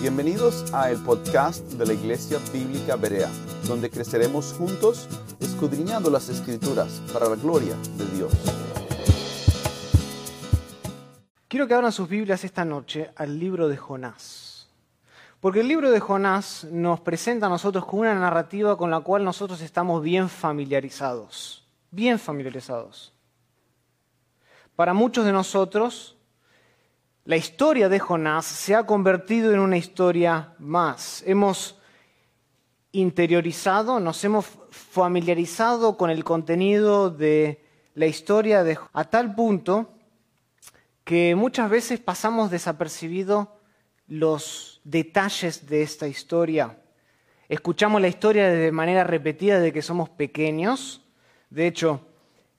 Bienvenidos a el podcast de la Iglesia Bíblica Berea, donde creceremos juntos escudriñando las Escrituras para la gloria de Dios. Quiero que abran sus Biblias esta noche al libro de Jonás. Porque el libro de Jonás nos presenta a nosotros con una narrativa con la cual nosotros estamos bien familiarizados. Bien familiarizados. Para muchos de nosotros, la historia de Jonás se ha convertido en una historia más. Hemos interiorizado, nos hemos familiarizado con el contenido de la historia de a tal punto que muchas veces pasamos desapercibido los detalles de esta historia. Escuchamos la historia de manera repetida de que somos pequeños. De hecho,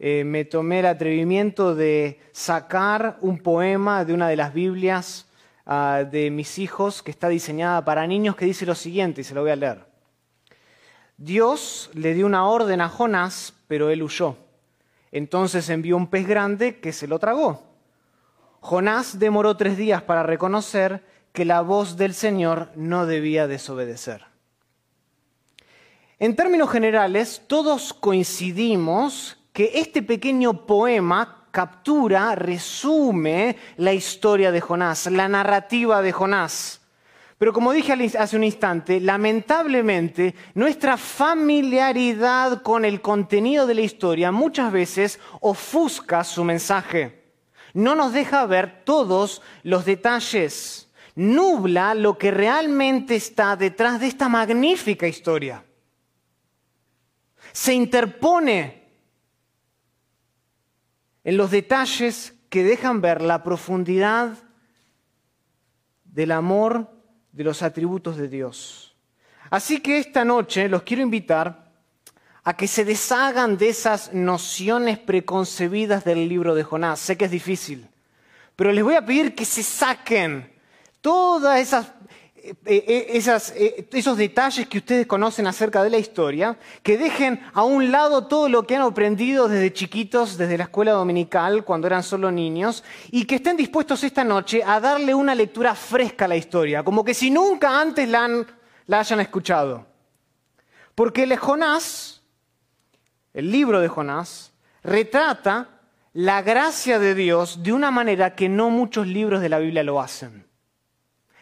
eh, me tomé el atrevimiento de sacar un poema de una de las Biblias ah, de mis hijos que está diseñada para niños que dice lo siguiente, y se lo voy a leer. Dios le dio una orden a Jonás, pero él huyó. Entonces envió un pez grande que se lo tragó. Jonás demoró tres días para reconocer que la voz del Señor no debía desobedecer. En términos generales, todos coincidimos que este pequeño poema captura, resume la historia de Jonás, la narrativa de Jonás. Pero como dije hace un instante, lamentablemente nuestra familiaridad con el contenido de la historia muchas veces ofusca su mensaje. No nos deja ver todos los detalles nubla lo que realmente está detrás de esta magnífica historia. Se interpone en los detalles que dejan ver la profundidad del amor de los atributos de Dios. Así que esta noche los quiero invitar a que se deshagan de esas nociones preconcebidas del libro de Jonás. Sé que es difícil, pero les voy a pedir que se saquen todas esas eh, eh, eh, esos detalles que ustedes conocen acerca de la historia, que dejen a un lado todo lo que han aprendido desde chiquitos, desde la escuela dominical, cuando eran solo niños, y que estén dispuestos esta noche a darle una lectura fresca a la historia, como que si nunca antes la, la hayan escuchado. Porque el Jonás, el libro de Jonás, retrata la gracia de Dios de una manera que no muchos libros de la Biblia lo hacen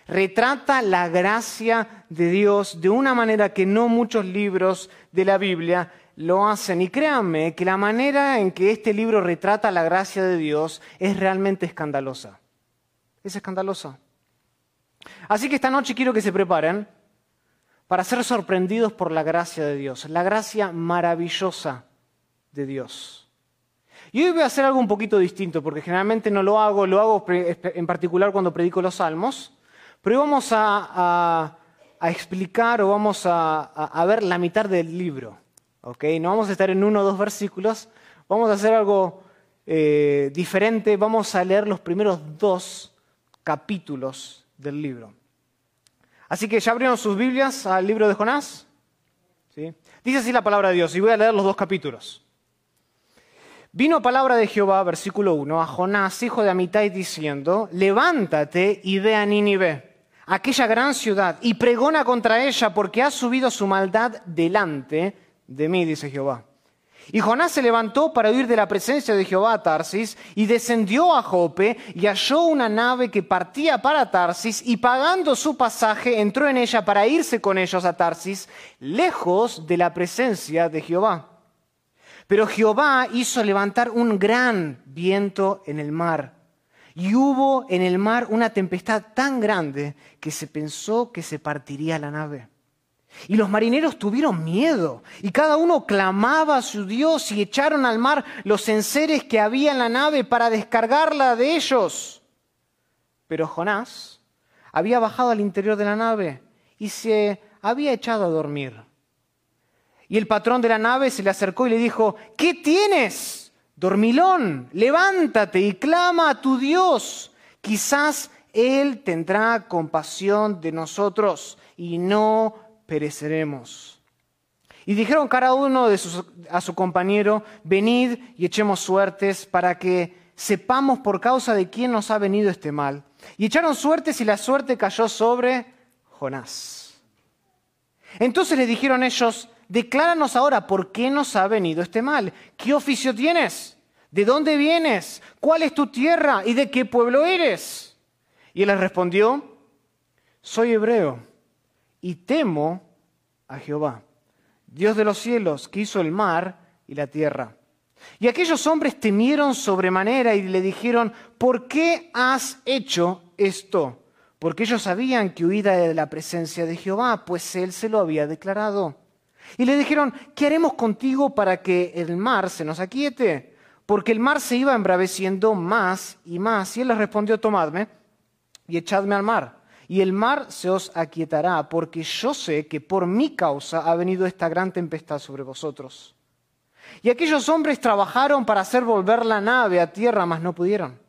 retrata la gracia de Dios de una manera que no muchos libros de la Biblia lo hacen. Y créanme que la manera en que este libro retrata la gracia de Dios es realmente escandalosa. Es escandalosa. Así que esta noche quiero que se preparen para ser sorprendidos por la gracia de Dios, la gracia maravillosa de Dios. Y hoy voy a hacer algo un poquito distinto, porque generalmente no lo hago, lo hago en particular cuando predico los salmos. Pero vamos a, explicar o vamos a, ver la mitad del libro. No vamos a estar en uno o dos versículos, vamos a hacer algo eh, diferente, vamos a leer los primeros dos capítulos del libro. Así que ya abrieron sus Biblias al libro de Jonás. Dice así la palabra de Dios y voy a leer los dos capítulos. Vino palabra de Jehová, versículo 1, a Jonás, hijo de Amitai, diciendo, levántate y ve a Nínive aquella gran ciudad y pregona contra ella porque ha subido su maldad delante de mí, dice Jehová. Y Jonás se levantó para huir de la presencia de Jehová a Tarsis y descendió a Jope y halló una nave que partía para Tarsis y pagando su pasaje entró en ella para irse con ellos a Tarsis, lejos de la presencia de Jehová. Pero Jehová hizo levantar un gran viento en el mar y hubo en el mar una tempestad tan grande que se pensó que se partiría la nave. Y los marineros tuvieron miedo, y cada uno clamaba a su Dios y echaron al mar los enseres que había en la nave para descargarla de ellos. Pero Jonás había bajado al interior de la nave y se había echado a dormir. Y el patrón de la nave se le acercó y le dijo, ¿qué tienes? Dormilón, levántate y clama a tu Dios. Quizás Él tendrá compasión de nosotros y no pereceremos. Y dijeron cada uno a su compañero, venid y echemos suertes para que sepamos por causa de quién nos ha venido este mal. Y echaron suertes y la suerte cayó sobre Jonás. Entonces le dijeron ellos, decláranos ahora por qué nos ha venido este mal. ¿Qué oficio tienes? ¿De dónde vienes? ¿Cuál es tu tierra? ¿Y de qué pueblo eres? Y él les respondió, soy hebreo y temo a Jehová, Dios de los cielos, que hizo el mar y la tierra. Y aquellos hombres temieron sobremanera y le dijeron, ¿por qué has hecho esto? Porque ellos sabían que huida de la presencia de Jehová, pues él se lo había declarado. Y le dijeron, ¿qué haremos contigo para que el mar se nos aquiete? Porque el mar se iba embraveciendo más y más. Y él les respondió, tomadme y echadme al mar y el mar se os aquietará, porque yo sé que por mi causa ha venido esta gran tempestad sobre vosotros. Y aquellos hombres trabajaron para hacer volver la nave a tierra, mas no pudieron,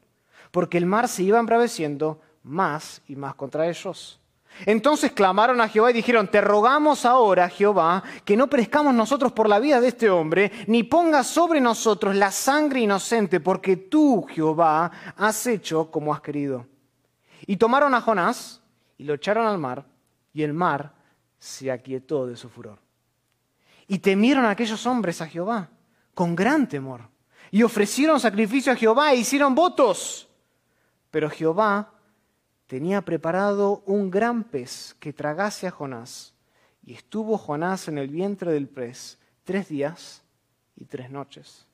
porque el mar se iba embraveciendo más y más contra ellos. Entonces clamaron a Jehová y dijeron, te rogamos ahora, Jehová, que no perezcamos nosotros por la vida de este hombre, ni pongas sobre nosotros la sangre inocente, porque tú, Jehová, has hecho como has querido. Y tomaron a Jonás, y lo echaron al mar, y el mar se aquietó de su furor. Y temieron aquellos hombres a Jehová con gran temor, y ofrecieron sacrificio a Jehová e hicieron votos. Pero Jehová tenía preparado un gran pez que tragase a Jonás, y estuvo Jonás en el vientre del pez tres días y tres noches.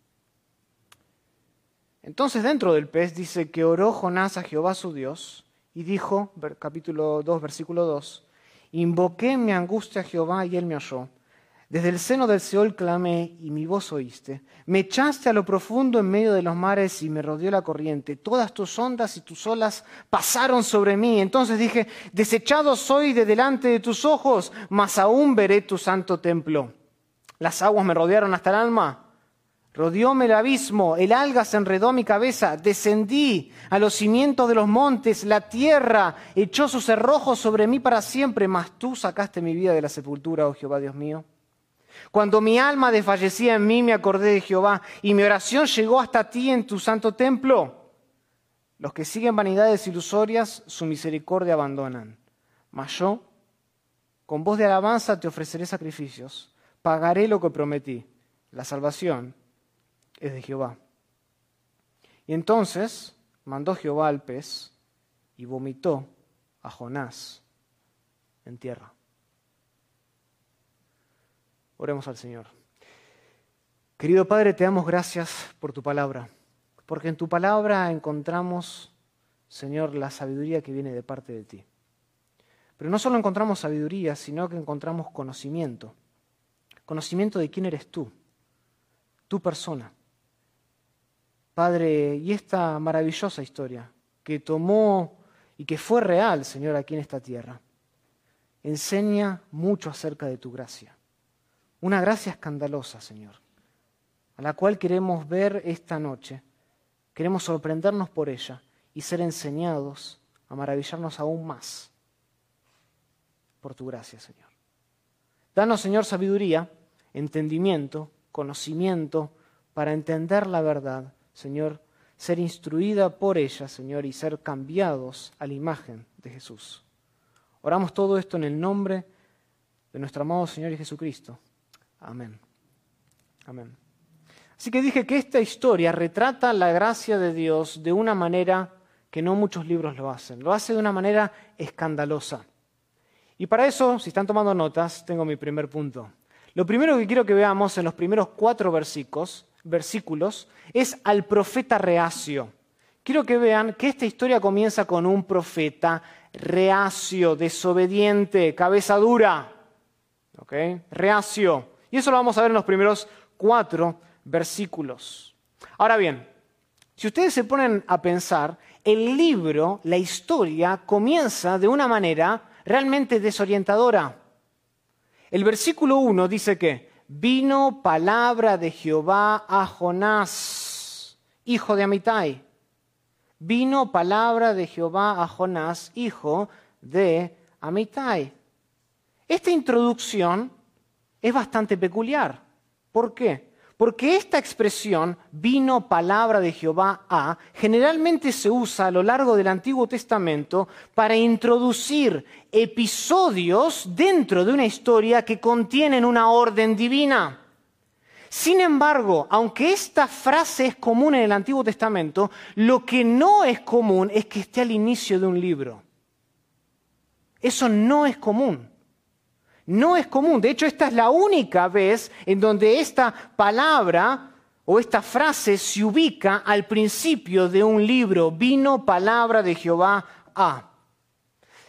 Entonces dentro del pez dice que oró Jonás a Jehová su Dios, y dijo, capítulo 2, versículo 2, Invoqué mi angustia a Jehová y él me oyó. Desde el seno del Seol clamé y mi voz oíste. Me echaste a lo profundo en medio de los mares y me rodeó la corriente. Todas tus ondas y tus olas pasaron sobre mí. Entonces dije, desechado soy de delante de tus ojos, mas aún veré tu santo templo. Las aguas me rodearon hasta el alma Rodeóme el abismo, el alga se enredó mi cabeza, descendí a los cimientos de los montes, la tierra echó sus cerrojos sobre mí para siempre, mas tú sacaste mi vida de la sepultura, oh Jehová Dios mío. Cuando mi alma desfallecía en mí, me acordé de Jehová, y mi oración llegó hasta ti en tu santo templo. Los que siguen vanidades ilusorias, su misericordia abandonan. Mas yo, con voz de alabanza, te ofreceré sacrificios, pagaré lo que prometí, la salvación es de Jehová. Y entonces mandó Jehová al pez y vomitó a Jonás en tierra. Oremos al Señor. Querido Padre, te damos gracias por tu palabra, porque en tu palabra encontramos, Señor, la sabiduría que viene de parte de ti. Pero no solo encontramos sabiduría, sino que encontramos conocimiento. Conocimiento de quién eres tú, tu persona. Padre, y esta maravillosa historia que tomó y que fue real, Señor, aquí en esta tierra, enseña mucho acerca de tu gracia. Una gracia escandalosa, Señor, a la cual queremos ver esta noche. Queremos sorprendernos por ella y ser enseñados a maravillarnos aún más por tu gracia, Señor. Danos, Señor, sabiduría, entendimiento, conocimiento para entender la verdad Señor, ser instruida por ella, Señor, y ser cambiados a la imagen de Jesús. Oramos todo esto en el nombre de nuestro amado Señor y Jesucristo. Amén. Amén. Así que dije que esta historia retrata la gracia de Dios de una manera que no muchos libros lo hacen. Lo hace de una manera escandalosa. Y para eso, si están tomando notas, tengo mi primer punto. Lo primero que quiero que veamos en los primeros cuatro versículos versículos es al profeta reacio. Quiero que vean que esta historia comienza con un profeta reacio, desobediente, cabeza dura. Reacio. Y eso lo vamos a ver en los primeros cuatro versículos. Ahora bien, si ustedes se ponen a pensar, el libro, la historia, comienza de una manera realmente desorientadora. El versículo 1 dice que vino palabra de Jehová a Jonás, hijo de Amitai. Vino palabra de Jehová a Jonás, hijo de Amitai. Esta introducción es bastante peculiar. ¿Por qué? Porque esta expresión, vino palabra de Jehová a, generalmente se usa a lo largo del Antiguo Testamento para introducir episodios dentro de una historia que contienen una orden divina. Sin embargo, aunque esta frase es común en el Antiguo Testamento, lo que no es común es que esté al inicio de un libro. Eso no es común. No es común. De hecho, esta es la única vez en donde esta palabra o esta frase se ubica al principio de un libro. Vino palabra de Jehová a.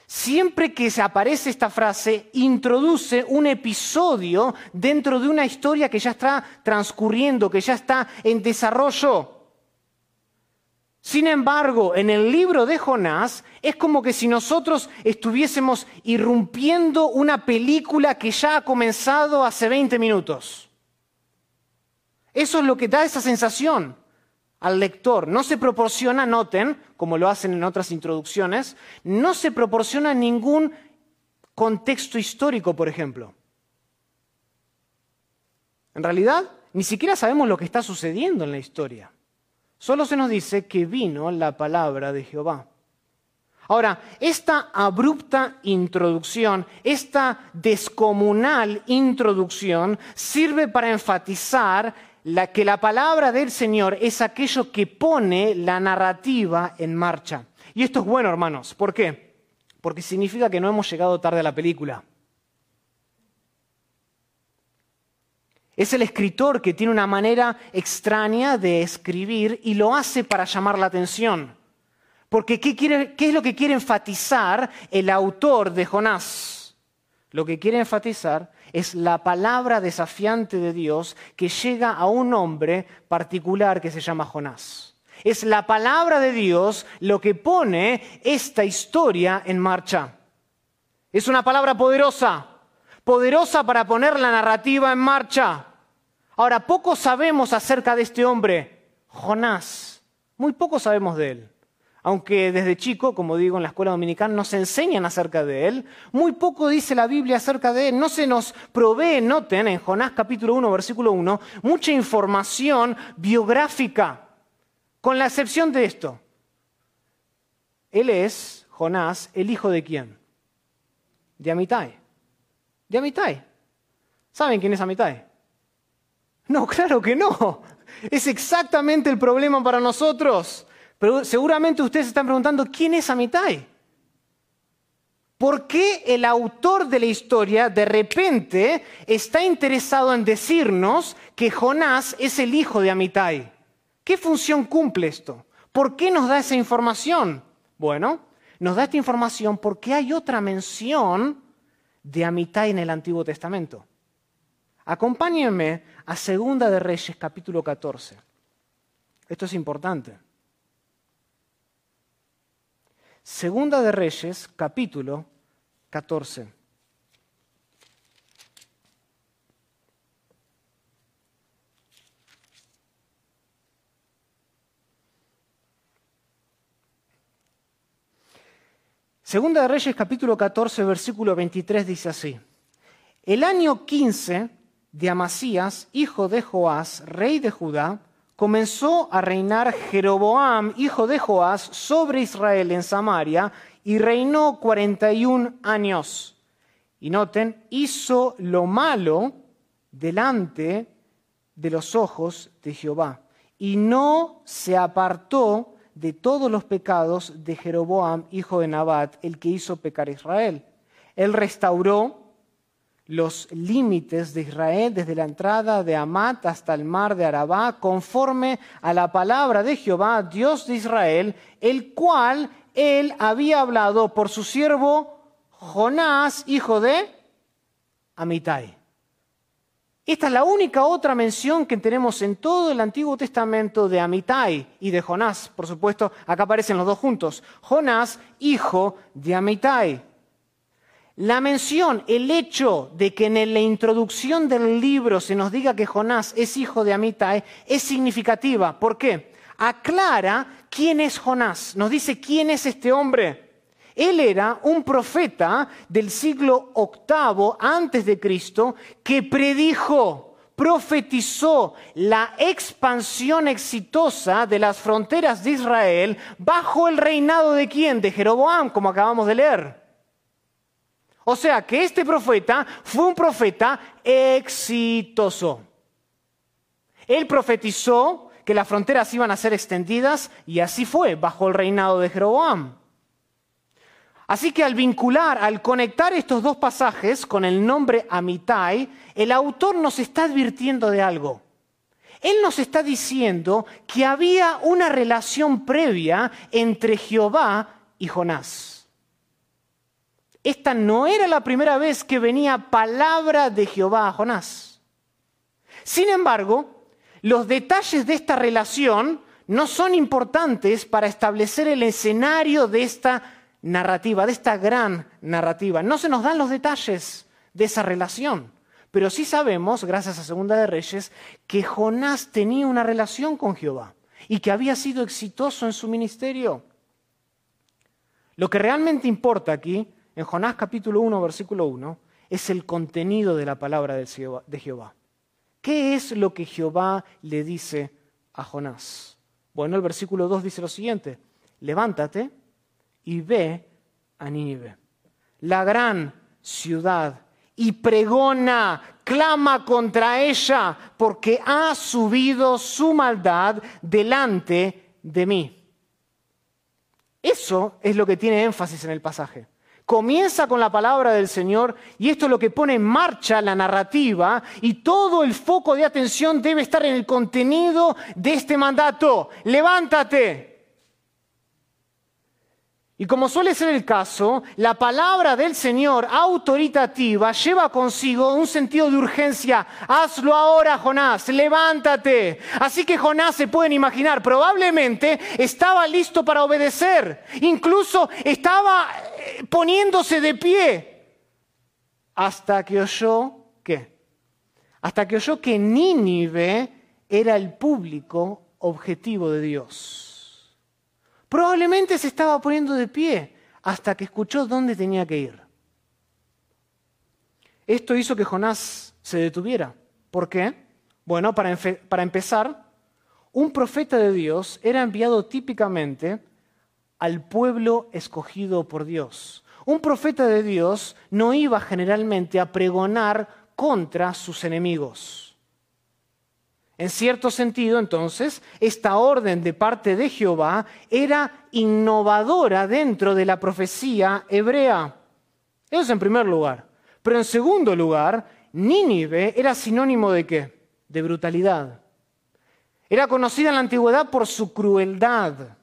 Siempre que se aparece esta frase, introduce un episodio dentro de una historia que ya está transcurriendo, que ya está en desarrollo. Sin embargo, en el libro de Jonás es como que si nosotros estuviésemos irrumpiendo una película que ya ha comenzado hace 20 minutos. Eso es lo que da esa sensación al lector. No se proporciona, noten, como lo hacen en otras introducciones, no se proporciona ningún contexto histórico, por ejemplo. En realidad, ni siquiera sabemos lo que está sucediendo en la historia. Solo se nos dice que vino la palabra de Jehová. Ahora, esta abrupta introducción, esta descomunal introducción, sirve para enfatizar que la palabra del Señor es aquello que pone la narrativa en marcha. Y esto es bueno, hermanos. ¿Por qué? Porque significa que no hemos llegado tarde a la película. Es el escritor que tiene una manera extraña de escribir y lo hace para llamar la atención. Porque ¿qué, ¿qué, es lo que quiere enfatizar el autor de Jonás? Lo que quiere enfatizar es la palabra desafiante de Dios que llega a un hombre particular que se llama Jonás. Es la palabra de Dios lo que pone esta historia en marcha. Es una palabra poderosa, poderosa para poner la narrativa en marcha. Ahora, poco sabemos acerca de este hombre, Jonás. Muy poco sabemos de él aunque desde chico, como digo, en la escuela dominical nos enseñan acerca de él, muy poco dice la Biblia acerca de él, no se nos provee, noten en Jonás capítulo 1, versículo 1, mucha información biográfica, con la excepción de esto. Él es, Jonás, el hijo de quién? De Amitai. De Amitai. ¿Saben quién es Amitai? No, claro que no. Es exactamente el problema para nosotros. Pero seguramente ustedes se están preguntando, ¿quién es Amitai? ¿Por qué el autor de la historia de repente está interesado en decirnos que Jonás es el hijo de Amitai? ¿Qué función cumple esto? ¿Por qué nos da esa información? Bueno, nos da esta información porque hay otra mención de Amitai en el Antiguo Testamento. Acompáñenme a Segunda de Reyes capítulo 14. Esto es importante. Segunda de Reyes, capítulo 14. Segunda de Reyes, capítulo 14, versículo 23 dice así. El año 15 de Amasías, hijo de Joás, rey de Judá, comenzó a reinar Jeroboam, hijo de Joás, sobre Israel en Samaria, y reinó 41 años. Y noten, hizo lo malo delante de los ojos de Jehová, y no se apartó de todos los pecados de Jeroboam, hijo de Nabat, el que hizo pecar a Israel. Él restauró los límites de Israel desde la entrada de Amat hasta el mar de Arabá, conforme a la palabra de Jehová, Dios de Israel, el cual él había hablado por su siervo Jonás, hijo de Amitai. Esta es la única otra mención que tenemos en todo el Antiguo Testamento de Amitai y de Jonás. Por supuesto, acá aparecen los dos juntos. Jonás, hijo de Amitai. La mención, el hecho de que en la introducción del libro se nos diga que Jonás es hijo de Amitai es significativa. ¿Por qué? Aclara quién es Jonás, nos dice quién es este hombre. Él era un profeta del siglo VIII antes de Cristo que predijo profetizó la expansión exitosa de las fronteras de Israel bajo el reinado de quién? De Jeroboam, como acabamos de leer. O sea que este profeta fue un profeta exitoso. Él profetizó que las fronteras iban a ser extendidas y así fue bajo el reinado de Jeroboam. Así que al vincular, al conectar estos dos pasajes con el nombre Amitai, el autor nos está advirtiendo de algo. Él nos está diciendo que había una relación previa entre Jehová y Jonás. Esta no era la primera vez que venía palabra de Jehová a Jonás. Sin embargo, los detalles de esta relación no son importantes para establecer el escenario de esta narrativa, de esta gran narrativa. No se nos dan los detalles de esa relación, pero sí sabemos, gracias a Segunda de Reyes, que Jonás tenía una relación con Jehová y que había sido exitoso en su ministerio. Lo que realmente importa aquí, en Jonás capítulo 1, versículo 1, es el contenido de la palabra de Jehová. ¿Qué es lo que Jehová le dice a Jonás? Bueno, el versículo 2 dice lo siguiente, levántate y ve a Nínive, la gran ciudad, y pregona, clama contra ella, porque ha subido su maldad delante de mí. Eso es lo que tiene énfasis en el pasaje. Comienza con la palabra del Señor y esto es lo que pone en marcha la narrativa y todo el foco de atención debe estar en el contenido de este mandato. Levántate, y como suele ser el caso, la palabra del Señor autoritativa lleva consigo un sentido de urgencia. Hazlo ahora, Jonás, levántate. Así que Jonás se pueden imaginar, probablemente estaba listo para obedecer. Incluso estaba eh, poniéndose de pie. Hasta que oyó, ¿qué? Hasta que oyó que Nínive era el público objetivo de Dios. Probablemente se estaba poniendo de pie hasta que escuchó dónde tenía que ir. Esto hizo que Jonás se detuviera. ¿Por qué? Bueno, para, para empezar, un profeta de Dios era enviado típicamente al pueblo escogido por Dios. Un profeta de Dios no iba generalmente a pregonar contra sus enemigos. En cierto sentido, entonces, esta orden de parte de Jehová era innovadora dentro de la profecía hebrea. Eso es en primer lugar. Pero en segundo lugar, Nínive era sinónimo de qué? De brutalidad. Era conocida en la antigüedad por su crueldad.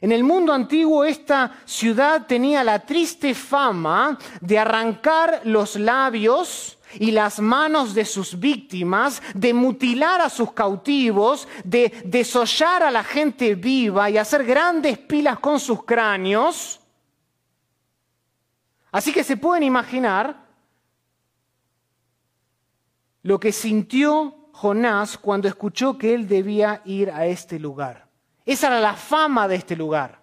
En el mundo antiguo esta ciudad tenía la triste fama de arrancar los labios y las manos de sus víctimas, de mutilar a sus cautivos, de desollar a la gente viva y hacer grandes pilas con sus cráneos. Así que se pueden imaginar lo que sintió Jonás cuando escuchó que él debía ir a este lugar. Esa era la fama de este lugar.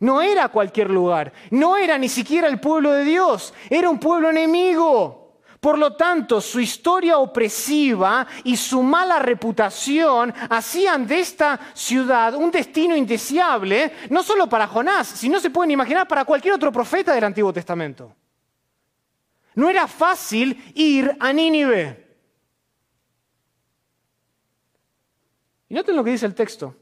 No era cualquier lugar, no era ni siquiera el pueblo de Dios, era un pueblo enemigo. Por lo tanto, su historia opresiva y su mala reputación hacían de esta ciudad un destino indeseable, no solo para Jonás, sino se pueden imaginar para cualquier otro profeta del Antiguo Testamento. No era fácil ir a Nínive. Y noten lo que dice el texto.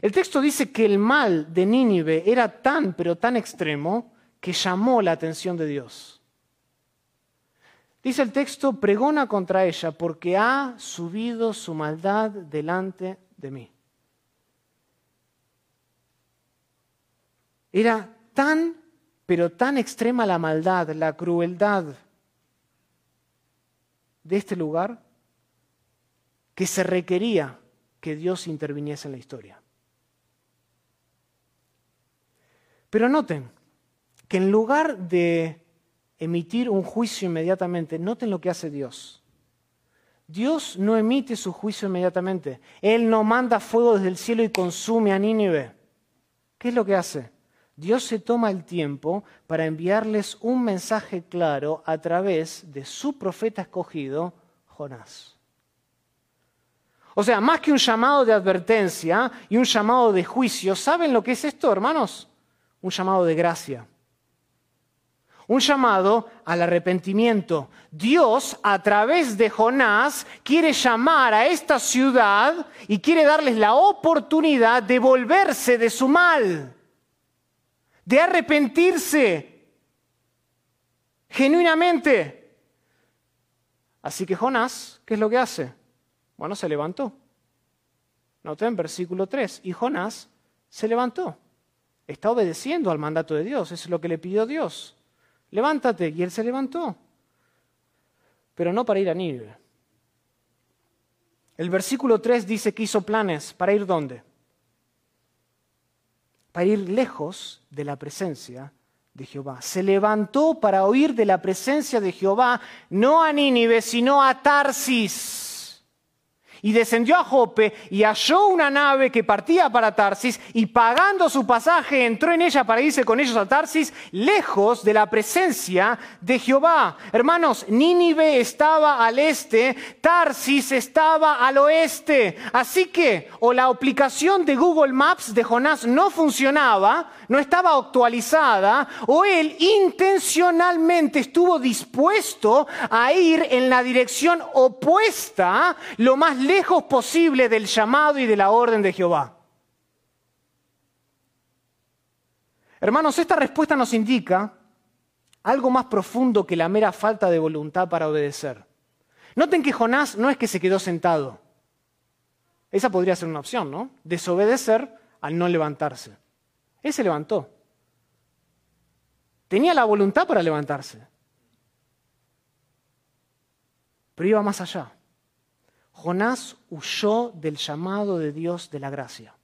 El texto dice que el mal de Nínive era tan, pero tan extremo, que llamó la atención de Dios. Dice el texto, pregona contra ella porque ha subido su maldad delante de mí. Era tan, pero tan extrema la maldad, la crueldad de este lugar, que se requería que Dios interviniese en la historia. Pero noten que en lugar de emitir un juicio inmediatamente. Noten lo que hace Dios. Dios no emite su juicio inmediatamente. Él no manda fuego desde el cielo y consume a Nínive. ¿Qué es lo que hace? Dios se toma el tiempo para enviarles un mensaje claro a través de su profeta escogido, Jonás. O sea, más que un llamado de advertencia y un llamado de juicio, ¿saben lo que es esto, hermanos? Un llamado de gracia. Un llamado al arrepentimiento. Dios, a través de Jonás, quiere llamar a esta ciudad y quiere darles la oportunidad de volverse de su mal, de arrepentirse genuinamente. Así que Jonás, ¿qué es lo que hace? Bueno, se levantó. Noten versículo 3. Y Jonás se levantó. Está obedeciendo al mandato de Dios. es lo que le pidió Dios. Levántate. Y él se levantó. Pero no para ir a Nínive. El versículo 3 dice que hizo planes. ¿Para ir dónde? Para ir lejos de la presencia de Jehová. Se levantó para oír de la presencia de Jehová, no a Nínive, sino a Tarsis y descendió a Jope y halló una nave que partía para Tarsis y pagando su pasaje entró en ella para irse con ellos a Tarsis, lejos de la presencia de Jehová. Hermanos, Nínive estaba al este, Tarsis estaba al oeste. Así que o la aplicación de Google Maps de Jonás no funcionaba, no estaba actualizada, o él intencionalmente estuvo dispuesto a ir en la dirección opuesta, lo más lejos posible del llamado y de la orden de Jehová. Hermanos, esta respuesta nos indica algo más profundo que la mera falta de voluntad para obedecer. Noten que Jonás no es que se quedó sentado. Esa podría ser una opción, ¿no? Desobedecer al no levantarse. Él se levantó. Tenía la voluntad para levantarse. Pero iba más allá. Jonás huyó del llamado de Dios de la gracia.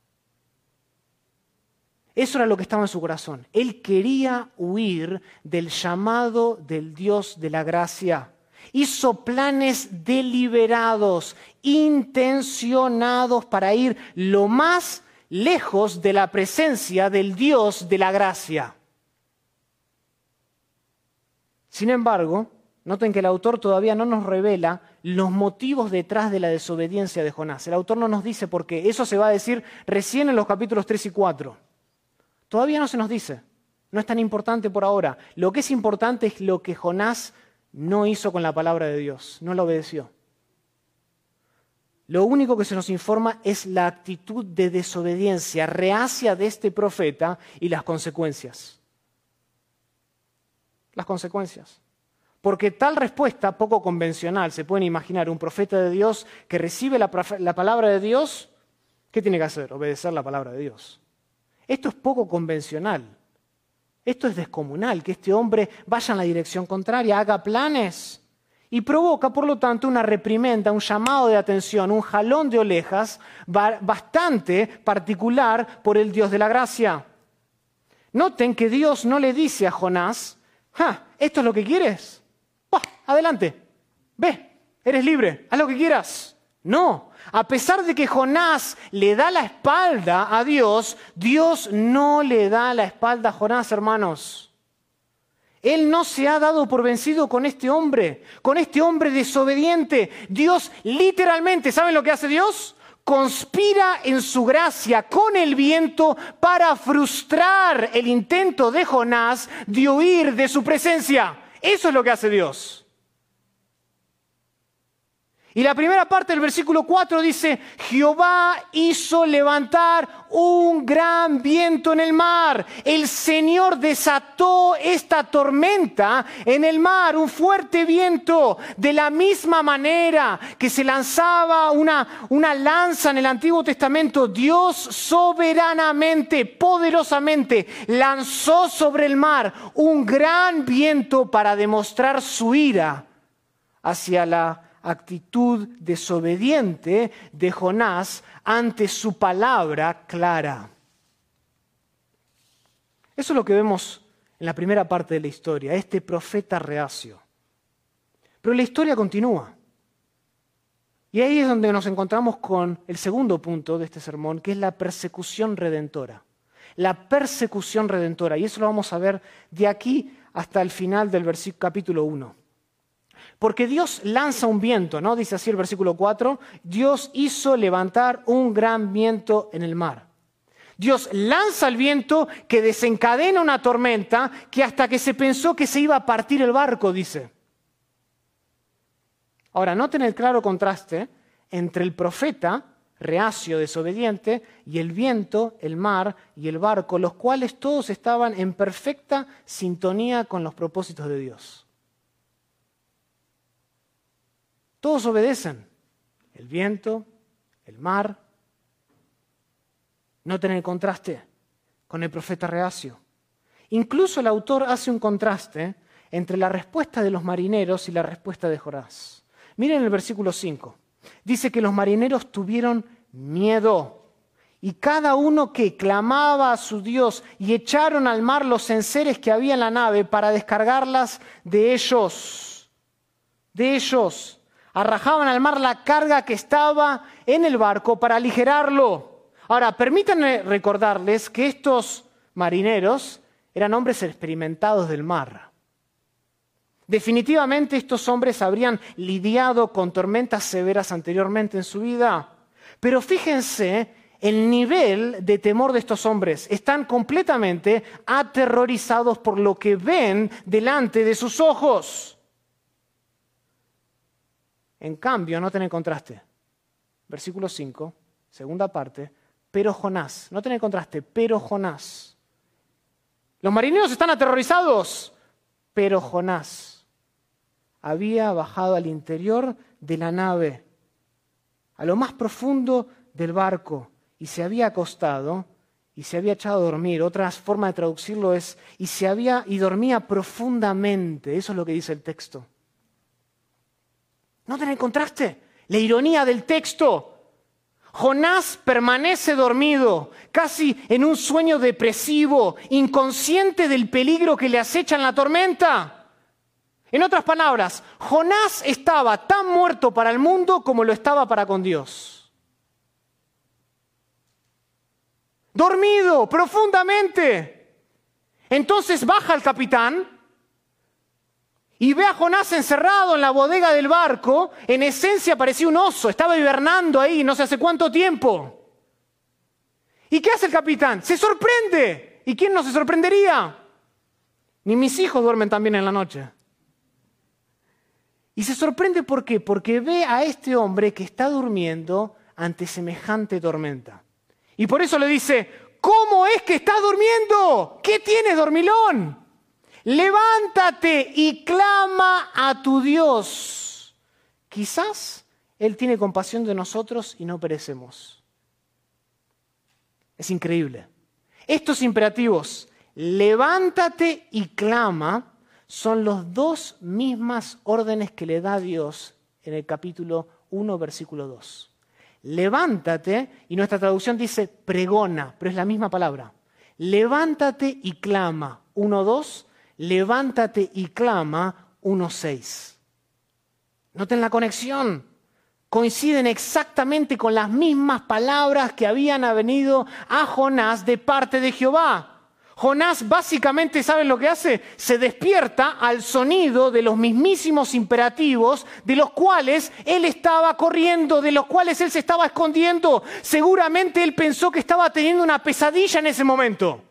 Eso era lo que estaba en su corazón. Él quería huir del llamado del Dios de la gracia. Hizo planes deliberados, intencionados para ir lo más lejos de la presencia del Dios de la gracia. Sin embargo, noten que el autor todavía no nos revela los motivos detrás de la desobediencia de Jonás. El autor no nos dice por qué. Eso se va a decir recién en los capítulos 3 y 4. Todavía no se nos dice. No es tan importante por ahora. Lo que es importante es lo que Jonás no hizo con la palabra de Dios. No la obedeció. Lo único que se nos informa es la actitud de desobediencia reacia de este profeta y las consecuencias. Las consecuencias. Porque tal respuesta poco convencional, se pueden imaginar un profeta de Dios que recibe la, palabra de Dios, ¿qué tiene que hacer? Obedecer la palabra de Dios. Esto es poco convencional. Esto es descomunal, que este hombre vaya en la dirección contraria, haga planes y provoca, por lo tanto, una reprimenda, un llamado de atención, un jalón de orejas bastante particular por el Dios de la gracia. Noten que Dios no le dice a Jonás, ¿esto es lo que quieres? adelante, ve, eres libre, haz lo que quieras. No, a pesar de que Jonás le da la espalda a Dios, Dios no le da la espalda a Jonás, hermanos. Él no se ha dado por vencido con este hombre, con este hombre desobediente. Dios literalmente, ¿saben lo que hace Dios? Conspira en su gracia con el viento para frustrar el intento de Jonás de huir de su presencia. Eso es lo que hace Dios. Y la primera parte del versículo 4 dice, Jehová hizo levantar un gran viento en el mar. El Señor desató esta tormenta en el mar, un fuerte viento, de la misma manera que se lanzaba una, una lanza en el Antiguo Testamento. Dios soberanamente, poderosamente, lanzó sobre el mar un gran viento para demostrar su ira hacia la actitud desobediente de Jonás ante su palabra clara. Eso es lo que vemos en la primera parte de la historia, este profeta reacio. Pero la historia continúa. Y ahí es donde nos encontramos con el segundo punto de este sermón, que es la persecución redentora. La persecución redentora. Y eso lo vamos a ver de aquí hasta el final del capítulo 1. Porque Dios lanza un viento, ¿no? Dice así el versículo 4, Dios hizo levantar un gran viento en el mar. Dios lanza el viento que desencadena una tormenta que hasta que se pensó que se iba a partir el barco, dice. Ahora, noten el claro contraste entre el profeta, reacio, desobediente, y el viento, el mar y el barco, los cuales todos estaban en perfecta sintonía con los propósitos de Dios. Todos obedecen. El viento, el mar. Noten el contraste con el profeta reacio. Incluso el autor hace un contraste entre la respuesta de los marineros y la respuesta de Jorás. Miren el versículo 5. Dice que los marineros tuvieron miedo y cada uno que clamaba a su Dios y echaron al mar los enseres que había en la nave para descargarlas de ellos. De ellos. Arrajaban al mar la carga que estaba en el barco para aligerarlo. Ahora, permítanme recordarles que estos marineros eran hombres experimentados del mar. Definitivamente estos hombres habrían lidiado con tormentas severas anteriormente en su vida. Pero fíjense el nivel de temor de estos hombres. Están completamente aterrorizados por lo que ven delante de sus ojos. En cambio, no tiene contraste. Versículo 5, segunda parte, pero Jonás, no tiene contraste, pero Jonás. Los marineros están aterrorizados, pero Jonás había bajado al interior de la nave, a lo más profundo del barco, y se había acostado y se había echado a dormir. Otra forma de traducirlo es y se había y dormía profundamente. Eso es lo que dice el texto. ¿No el contraste? La ironía del texto. Jonás permanece dormido, casi en un sueño depresivo, inconsciente del peligro que le acecha en la tormenta. En otras palabras, Jonás estaba tan muerto para el mundo como lo estaba para con Dios. Dormido profundamente. Entonces baja el capitán y ve a Jonás encerrado en la bodega del barco. En esencia parecía un oso, estaba hibernando ahí no sé hace cuánto tiempo. ¿Y qué hace el capitán? Se sorprende. ¿Y quién no se sorprendería? Ni mis hijos duermen tan bien en la noche. Y se sorprende por qué, porque ve a este hombre que está durmiendo ante semejante tormenta. Y por eso le dice, ¿cómo es que estás durmiendo? ¿Qué tienes, dormilón? Levántate y clama a tu Dios. Quizás Él tiene compasión de nosotros y no perecemos. Es increíble. Estos imperativos, levántate y clama, son los dos mismas órdenes que le da Dios en el capítulo 1, versículo 2. Levántate, y nuestra traducción dice pregona, pero es la misma palabra. Levántate y clama, 1.2, levántate y clama, 1.6. Noten la conexión. Coinciden exactamente con las mismas palabras que habían venido a Jonás de parte de Jehová. Jonás básicamente, ¿saben lo que hace? Se despierta al sonido de los mismísimos imperativos de los cuales él estaba corriendo, de los cuales él se estaba escondiendo. Seguramente él pensó que estaba teniendo una pesadilla en ese momento.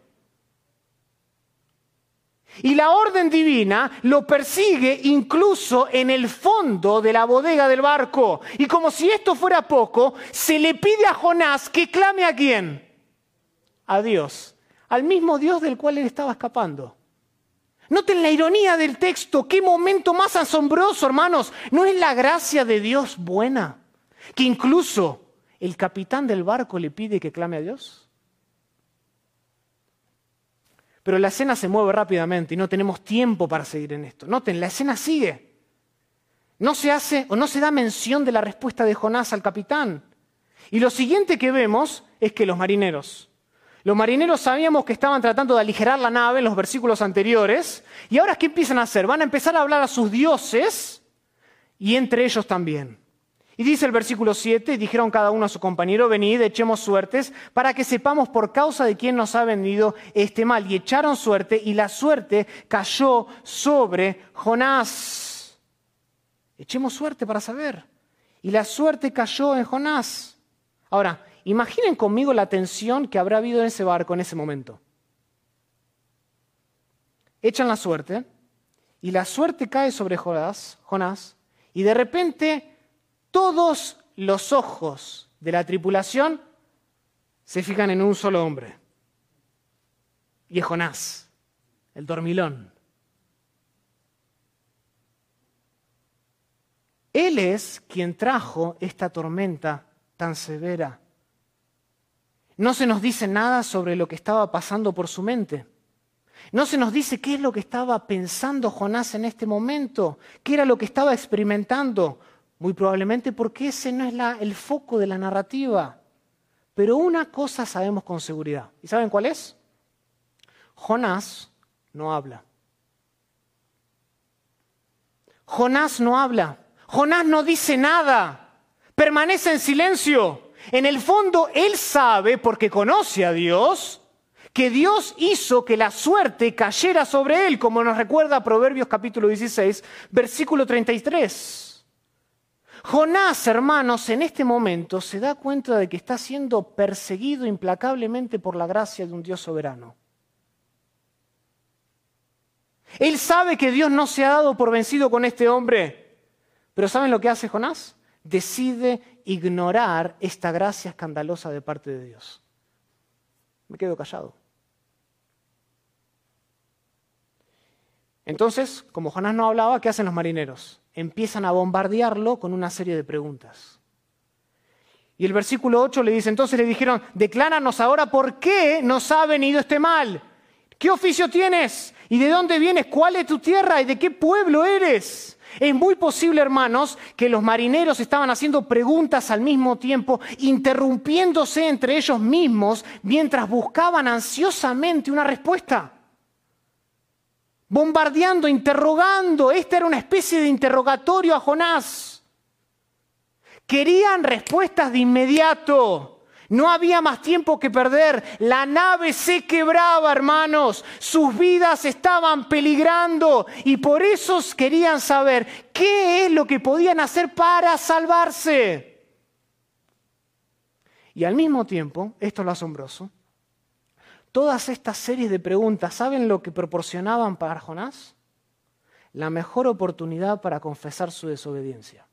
Y la orden divina lo persigue incluso en el fondo de la bodega del barco. Y como si esto fuera poco, se le pide a Jonás que clame a quién? A Dios al mismo Dios del cual él estaba escapando. Noten la ironía del texto, qué momento más asombroso, hermanos. ¿No es la gracia de Dios buena? Que incluso el capitán del barco le pide que clame a Dios. Pero la escena se mueve rápidamente y no tenemos tiempo para seguir en esto. Noten, la escena sigue. No se hace o no se da mención de la respuesta de Jonás al capitán. Y lo siguiente que vemos es que los marineros los marineros sabíamos que estaban tratando de aligerar la nave en los versículos anteriores. ¿Y ahora qué empiezan a hacer? Van a empezar a hablar a sus dioses y entre ellos también. Y dice el versículo 7, dijeron cada uno a su compañero, venid, echemos suertes, para que sepamos por causa de quién nos ha venido este mal. Y echaron suerte y la suerte cayó sobre Jonás. Echemos suerte para saber. Y la suerte cayó en Jonás. Ahora, imaginen conmigo la tensión que habrá habido en ese barco en ese momento. Echan la suerte y la suerte cae sobre Jonás, Jonás y de repente todos los ojos de la tripulación se fijan en un solo hombre. Y es Jonás, el dormilón. Él es quien trajo esta tormenta tan severa. No se nos dice nada sobre lo que estaba pasando por su mente. No se nos dice qué es lo que estaba pensando Jonás en este momento, qué era lo que estaba experimentando. Muy probablemente porque ese no es el foco de la narrativa. Pero una cosa sabemos con seguridad. ¿Y saben cuál es? Jonás no habla. Jonás no habla. Jonás no dice nada, permanece en silencio. En el fondo, él sabe, porque conoce a Dios, que Dios hizo que la suerte cayera sobre él, como nos recuerda Proverbios capítulo 16, versículo 33. Jonás, hermanos, en este momento se da cuenta de que está siendo perseguido implacablemente por la gracia de un Dios soberano. Él sabe que Dios no se ha dado por vencido con este hombre. Pero ¿saben lo que hace Jonás? Decide ignorar esta gracia escandalosa de parte de Dios. Me quedo callado. Entonces, como Jonás no hablaba, ¿qué hacen los marineros? Empiezan a bombardearlo con una serie de preguntas. Y el versículo 8 le dice, entonces le dijeron, decláranos ahora por qué nos ha venido este mal. ¿Qué oficio tienes? ¿Y de dónde vienes? ¿Cuál es tu tierra? ¿Y de qué pueblo eres? Es muy posible, hermanos, que los marineros estaban haciendo preguntas al mismo tiempo, interrumpiéndose entre ellos mismos mientras buscaban ansiosamente una respuesta. Bombardeando, interrogando. Esta era una especie de interrogatorio a Jonás. Querían respuestas de inmediato. No había más tiempo que perder. La nave se quebraba, hermanos. Sus vidas estaban peligrando y por eso querían saber qué es lo que podían hacer para salvarse. Y al mismo tiempo, esto es lo asombroso, todas estas series de preguntas, ¿saben lo que proporcionaban para Jonás? La mejor oportunidad para confesar su desobediencia.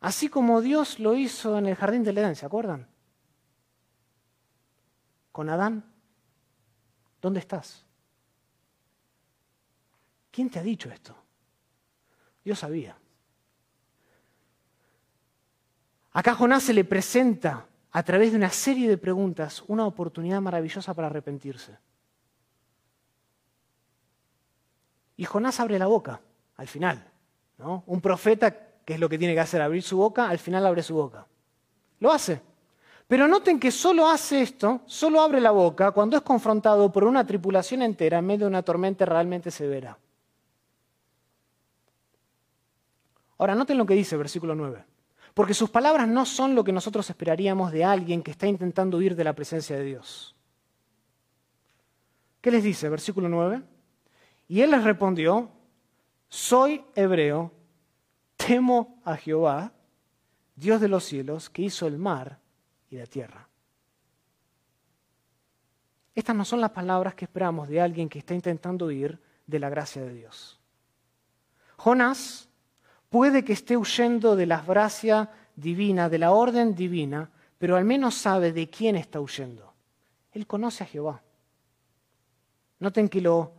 Así como Dios lo hizo en el jardín del Edén, ¿se acuerdan? Con Adán. ¿Dónde estás? ¿Quién te ha dicho esto? Dios sabía. Acá Jonás se le presenta a través de una serie de preguntas una oportunidad maravillosa para arrepentirse. Y Jonás abre la boca al final. ¿no? Un profeta que es lo que tiene que hacer, abrir su boca, al final abre su boca. Lo hace. Pero noten que solo hace esto, solo abre la boca cuando es confrontado por una tripulación entera en medio de una tormenta realmente severa. Ahora, noten lo que dice versículo 9. Porque sus palabras no son lo que nosotros esperaríamos de alguien que está intentando huir de la presencia de Dios. ¿Qué les dice? Versículo 9. Y él les respondió, soy hebreo temo a Jehová, Dios de los cielos, que hizo el mar y la tierra. Estas no son las palabras que esperamos de alguien que está intentando huir de la gracia de Dios. Jonás puede que esté huyendo de la gracia divina, de la orden divina, pero al menos sabe de quién está huyendo. Él conoce a Jehová. Noten que lo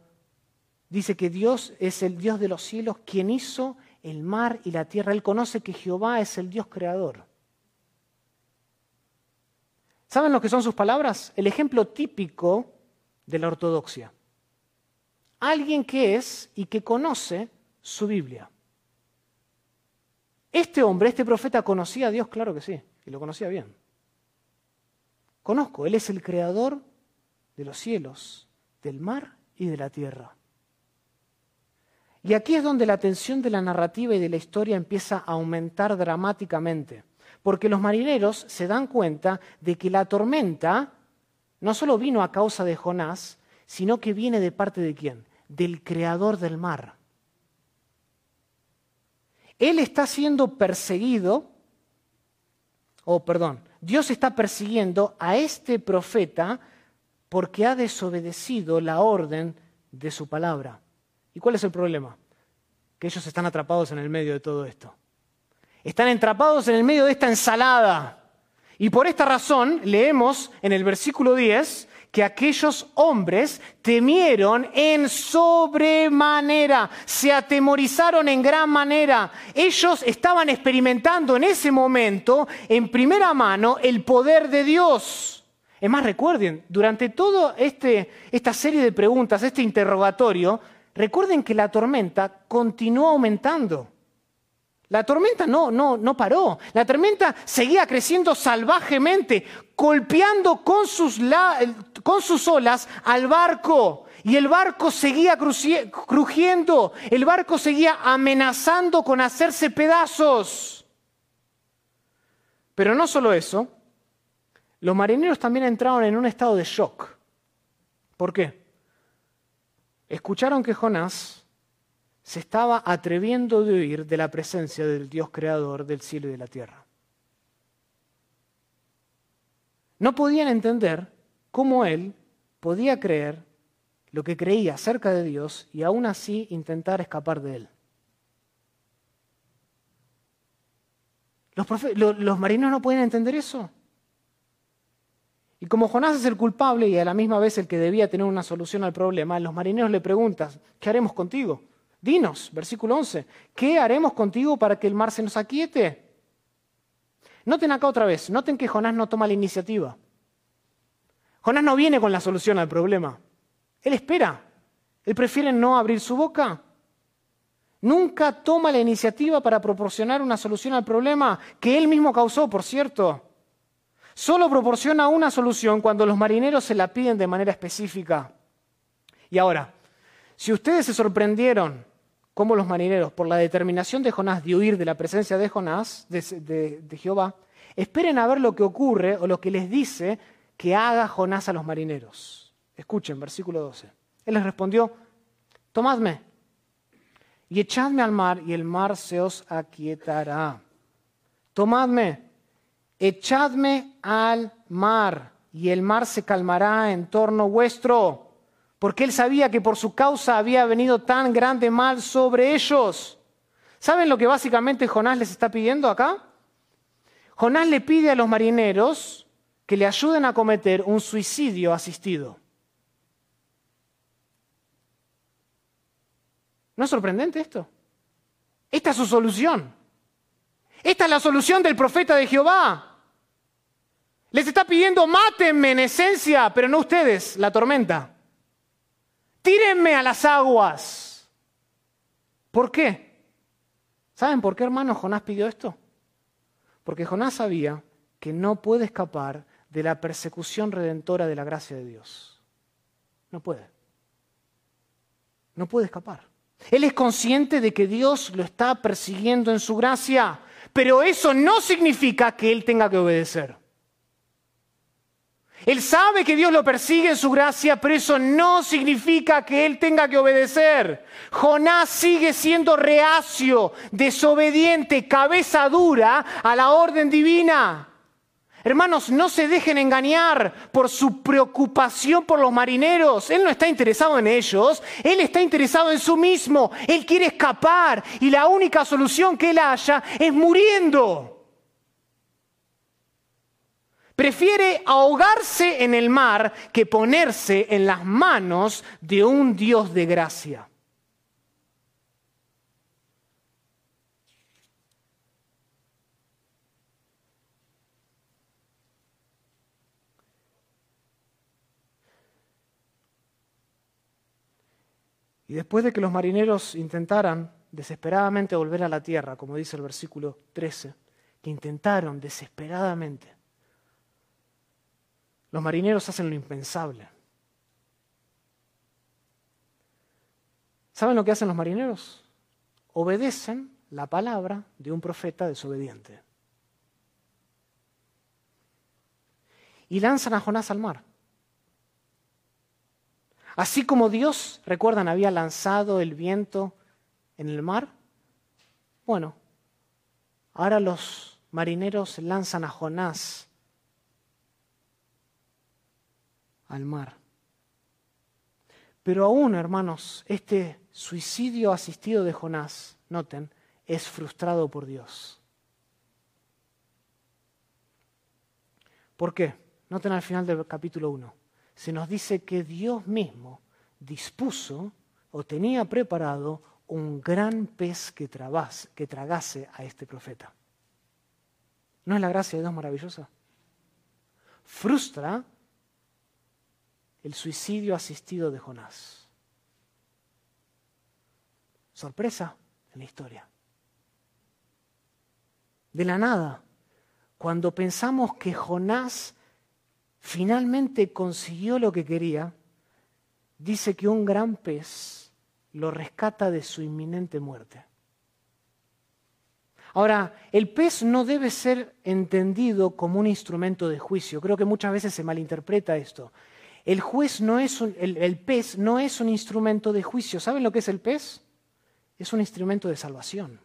dice que Dios es el Dios de los cielos quien hizo el mar y la tierra. Él conoce que Jehová es el Dios creador. ¿Saben lo que son sus palabras? El ejemplo típico de la ortodoxia. Alguien que es y que conoce su Biblia. Este hombre, este profeta, conocía a Dios, claro que sí, y lo conocía bien. Conozco, Él es el creador de los cielos, del mar y de la tierra. Y aquí es donde la tensión de la narrativa y de la historia empieza a aumentar dramáticamente, porque los marineros se dan cuenta de que la tormenta no solo vino a causa de Jonás, sino que viene de parte de quién? Del creador del mar. Él está siendo perseguido, o perdón, Dios está persiguiendo a este profeta porque ha desobedecido la orden de su palabra. ¿Y cuál es el problema? Que ellos están atrapados en el medio de todo esto. Están atrapados en el medio de esta ensalada. Y por esta razón leemos en el versículo 10 que aquellos hombres temieron en sobremanera, se atemorizaron en gran manera. Ellos estaban experimentando en ese momento, en primera mano, el poder de Dios. Es más, recuerden, durante toda este, esta serie de preguntas, este interrogatorio, recuerden que la tormenta continuó aumentando. La tormenta no, no, no paró. La tormenta seguía creciendo salvajemente, golpeando con sus, con sus olas al barco. Y el barco seguía crujiendo, el barco seguía amenazando con hacerse pedazos. Pero no solo eso, los marineros también entraron en un estado de shock. ¿Por qué? Escucharon que Jonás se estaba atreviendo de huir de la presencia del Dios creador del cielo y de la tierra. No podían entender cómo él podía creer lo que creía acerca de Dios y aún así intentar escapar de él. Los, los marineros no pueden entender eso. Y como Jonás es el culpable y a la misma vez el que debía tener una solución al problema, los marineros le preguntan, ¿qué haremos contigo? Dinos, versículo 11, ¿qué haremos contigo para que el mar se nos aquiete? Noten acá otra vez, noten que Jonás no toma la iniciativa. Jonás no viene con la solución al problema. Él espera. Él prefiere no abrir su boca. Nunca toma la iniciativa para proporcionar una solución al problema que él mismo causó, por cierto. Solo proporciona una solución cuando los marineros se la piden de manera específica. Y ahora, si ustedes se sorprendieron como los marineros, por la determinación de Jonás de huir de la presencia de Jonás, de, Jehová, esperen a ver lo que ocurre o lo que les dice que haga Jonás a los marineros. Escuchen, versículo 12. Él les respondió, tomadme y echadme al mar y el mar se os aquietará. Tomadme, echadme al mar y el mar se calmará en torno vuestro porque él sabía que por su causa había venido tan grande mal sobre ellos. ¿Saben lo que básicamente Jonás les está pidiendo acá? Jonás le pide a los marineros que le ayuden a cometer un suicidio asistido. ¿No es sorprendente esto? Esta es su solución. Esta es la solución del profeta de Jehová. Les está pidiendo, mátenme en esencia, pero no ustedes, la tormenta tírenme a las aguas. ¿Por qué? ¿Saben por qué, hermano, Jonás pidió esto? Porque Jonás sabía que no puede escapar de la persecución redentora de la gracia de Dios. No puede. No puede escapar. Él es consciente de que Dios lo está persiguiendo en su gracia, pero eso no significa que él tenga que obedecer. Él sabe que Dios lo persigue en su gracia, pero eso no significa que él tenga que obedecer. Jonás sigue siendo reacio, desobediente, cabeza dura a la orden divina. Hermanos, no se dejen engañar por su preocupación por los marineros. Él no está interesado en ellos, él está interesado en su mismo. Él quiere escapar y la única solución que él haya es muriendo. Prefiere ahogarse en el mar que ponerse en las manos de un Dios de gracia. Y después de que los marineros intentaran desesperadamente volver a la tierra, como dice el versículo 13, que intentaron desesperadamente, los marineros hacen lo impensable. ¿Saben lo que hacen los marineros? Obedecen la palabra de un profeta desobediente. Y lanzan a Jonás al mar. Así como Dios, recuerdan, había lanzado el viento en el mar, bueno, Ahora los marineros lanzan a Jonás al mar. Pero aún, hermanos, este suicidio asistido de Jonás, noten, es frustrado por Dios. ¿Por qué? Noten al final del capítulo 1. Se nos dice que Dios mismo dispuso o tenía preparado un gran pez que, que tragase a este profeta. ¿No es la gracia de Dios maravillosa? Frustra el suicidio asistido de Jonás. Sorpresa en la historia. De la nada, cuando pensamos que Jonás finalmente consiguió lo que quería, dice que un gran pez lo rescata de su inminente muerte. Ahora, el pez no debe ser entendido como un instrumento de juicio. Creo que muchas veces se malinterpreta esto. El, juez no es el, el pez no es un instrumento de juicio. ¿Saben lo que es el pez? Es un instrumento de salvación,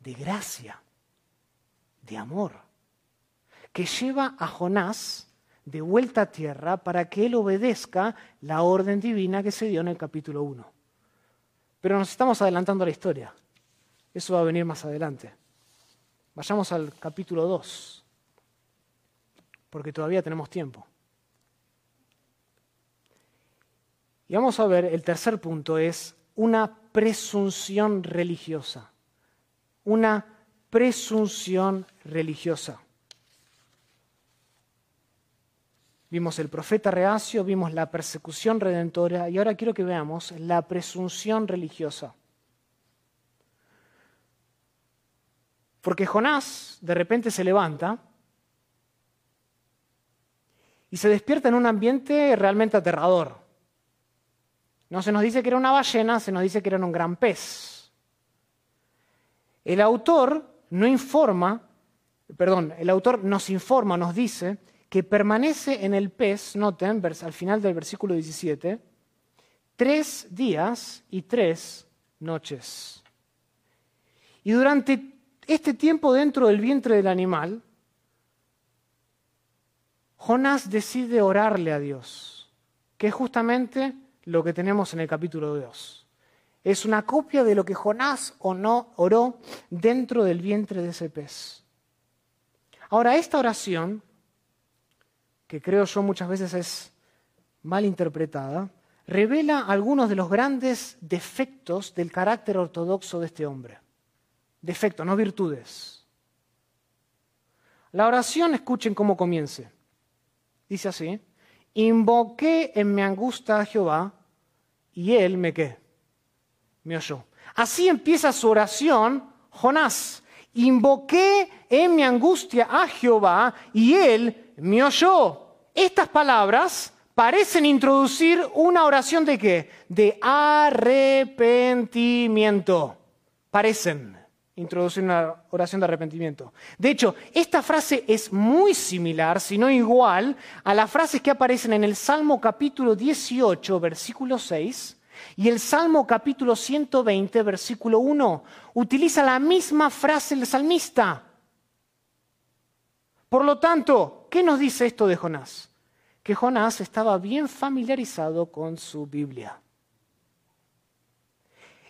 de gracia, de amor, que lleva a Jonás de vuelta a tierra para que él obedezca la orden divina que se dio en el capítulo 1. Pero nos estamos adelantando a la historia. Eso va a venir más adelante. Vayamos al capítulo 2, porque todavía tenemos tiempo. Y vamos a ver, el tercer punto es una presunción religiosa. Una presunción religiosa. Vimos el profeta reacio, vimos la persecución redentora y ahora quiero que veamos la presunción religiosa. Porque Jonás de repente se levanta y se despierta en un ambiente realmente aterrador. No se nos dice que era una ballena, se nos dice que era un gran pez. El autor no informa, perdón, el autor nos informa, nos dice que permanece en el pez, noten, al final del versículo 17, tres días y tres noches. Y durante este tiempo dentro del vientre del animal, Jonás decide orarle a Dios, que es justamente lo que tenemos en el capítulo 2. Es una copia de lo que Jonás o no oró dentro del vientre de ese pez. Ahora, esta oración que creo yo muchas veces es mal interpretada, revela algunos de los grandes defectos del carácter ortodoxo de este hombre. Defectos, no virtudes. La oración, escuchen cómo comience. Dice así, invoqué en mi angustia a Jehová y él me qué, me oyó. Así empieza su oración Jonás. Invoqué en mi angustia a Jehová y él me oyó. Estas palabras parecen introducir una oración de qué? De arrepentimiento. Parecen introducir una oración de arrepentimiento. De hecho, esta frase es muy similar, si no igual, a las frases que aparecen en el Salmo capítulo 18, versículo 6, y el Salmo capítulo 120, versículo 1. Utiliza la misma frase el salmista. Por lo tanto, ¿qué nos dice esto de Jonás? Que Jonás estaba bien familiarizado con su Biblia.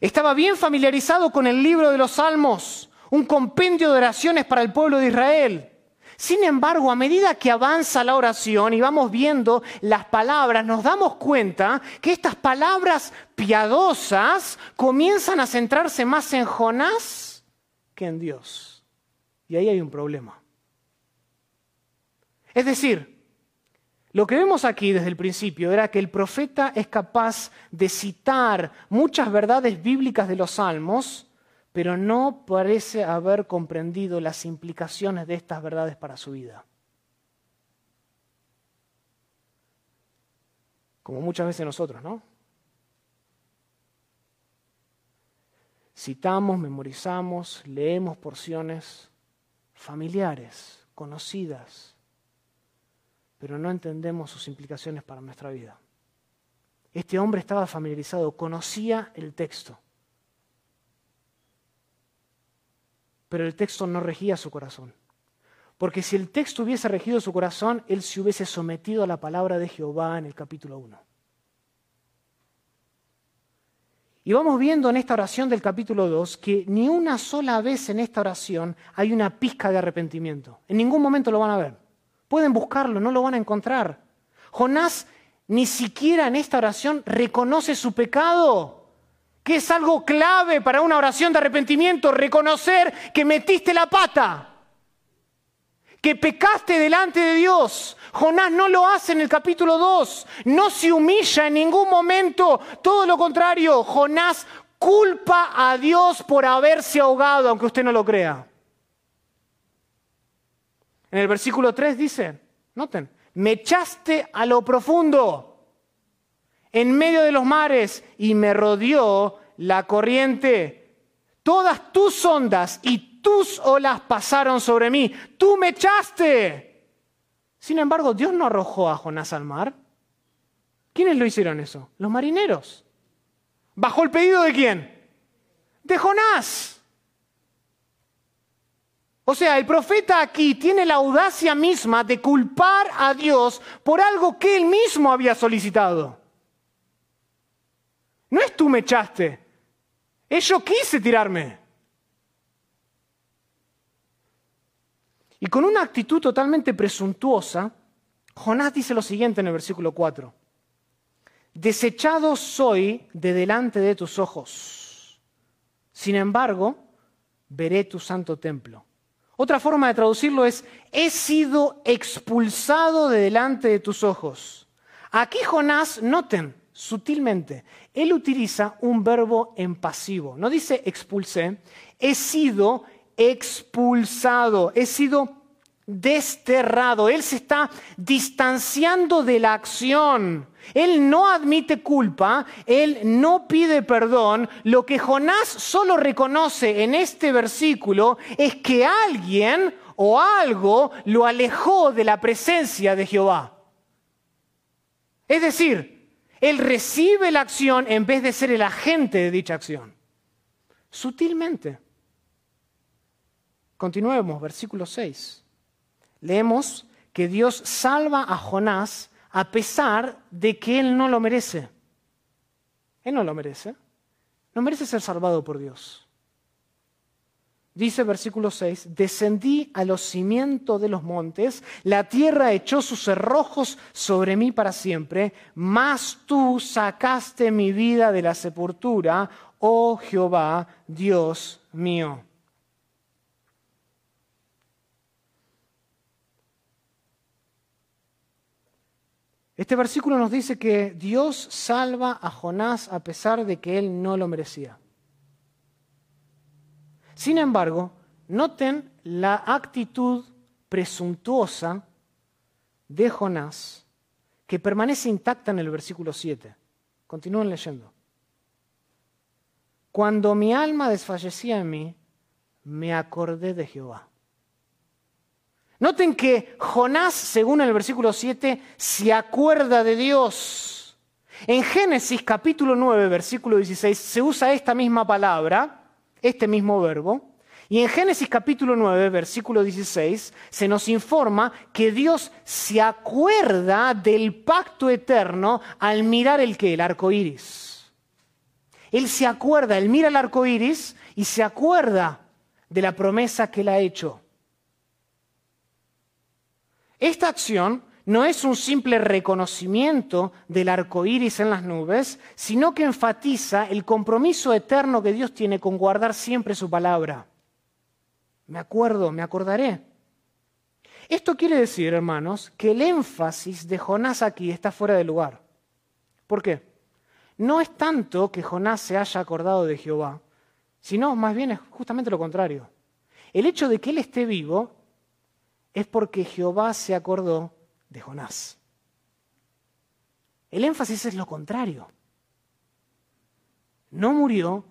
Estaba bien familiarizado con el libro de los Salmos, un compendio de oraciones para el pueblo de Israel. Sin embargo, a medida que avanza la oración y vamos viendo las palabras, nos damos cuenta que estas palabras piadosas comienzan a centrarse más en Jonás que en Dios. Y ahí hay un problema. Es decir, lo que vemos aquí desde el principio era que el profeta es capaz de citar muchas verdades bíblicas de los salmos, pero no parece haber comprendido las implicaciones de estas verdades para su vida. Como muchas veces nosotros, ¿no? Citamos, memorizamos, leemos porciones familiares, conocidas, pero no entendemos sus implicaciones para nuestra vida. Este hombre estaba familiarizado, conocía el texto. pero el texto no regía su corazón. Porque si el texto hubiese regido su corazón, él se hubiese sometido a la palabra de Jehová en el capítulo 1. Y vamos viendo en esta oración del capítulo 2 que ni una sola vez en esta oración hay una pizca de arrepentimiento. En ningún momento lo van a ver. Pueden buscarlo, no lo van a encontrar. Jonás ni siquiera en esta oración reconoce su pecado, que es algo clave para una oración de arrepentimiento, reconocer que metiste la pata que pecaste delante de Dios. Jonás no lo hace en el capítulo 2, no se humilla en ningún momento, todo lo contrario, Jonás culpa a Dios por haberse ahogado, aunque usted no lo crea. En el versículo 3 dice, noten, me echaste a lo profundo, en medio de los mares, y me rodeó la corriente. Todas tus ondas y tus olas pasaron sobre mí, tú me echaste. Sin embargo, Dios no arrojó a Jonás al mar. ¿Quiénes lo hicieron eso? Los marineros. ¿Bajo el pedido de quién? De Jonás. O sea, el profeta aquí tiene la audacia misma de culpar a Dios por algo que él mismo había solicitado. No es tú me echaste, es yo quise tirarme. Y con una actitud totalmente presuntuosa, Jonás dice lo siguiente en el versículo 4. Desechado soy de delante de tus ojos. Sin embargo, veré tu santo templo. Otra forma de traducirlo es, he sido expulsado de delante de tus ojos. Aquí Jonás, noten sutilmente, él utiliza un verbo en pasivo. No dice expulsé, he sido expulsado, he sido desterrado. Él se está distanciando de la acción. Él no admite culpa, él no pide perdón. Lo que Jonás solo reconoce en este versículo es que alguien o algo lo alejó de la presencia de Jehová. Es decir, él recibe la acción en vez de ser el agente de dicha acción. Sutilmente. Continuemos, versículo 6. Leemos que Dios salva a Jonás a pesar de que él no lo merece. Él no lo merece. No merece ser salvado por Dios. Dice versículo 6, descendí a los cimientos de los montes, la tierra echó sus cerrojos sobre mí para siempre, mas tú sacaste mi vida de la sepultura, oh Jehová, Dios mío. Este versículo nos dice que Dios salva a Jonás a pesar de que él no lo merecía. Sin embargo, noten la actitud presuntuosa de Jonás que permanece intacta en el versículo 7. Continúen leyendo. Cuando mi alma desfallecía en mí, me acordé de Jehová. Noten que Jonás, según el versículo 7, se acuerda de Dios. En Génesis capítulo 9, versículo 16, se usa esta misma palabra, este mismo verbo. Y en Génesis capítulo 9, versículo 16, se nos informa que Dios se acuerda del pacto eterno al mirar el que, el arco iris. Él se acuerda, él mira el arco iris y se acuerda de la promesa que él ha hecho. Esta acción no es un simple reconocimiento del arco iris en las nubes, sino que enfatiza el compromiso eterno que Dios tiene con guardar siempre su palabra. Me acuerdo, me acordaré. Esto quiere decir, hermanos, que el énfasis de Jonás aquí está fuera de lugar. ¿Por qué? No es tanto que Jonás se haya acordado de Jehová, sino más bien es justamente lo contrario. El hecho de que él esté vivo es porque Jehová se acordó de Jonás. El énfasis es lo contrario. No murió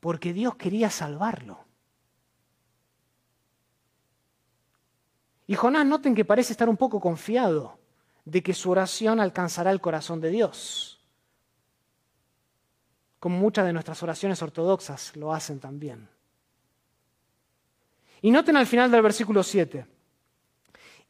porque Dios quería salvarlo. Y Jonás noten que parece estar un poco confiado de que su oración alcanzará el corazón de Dios, como muchas de nuestras oraciones ortodoxas lo hacen también. Y noten al final del versículo 7.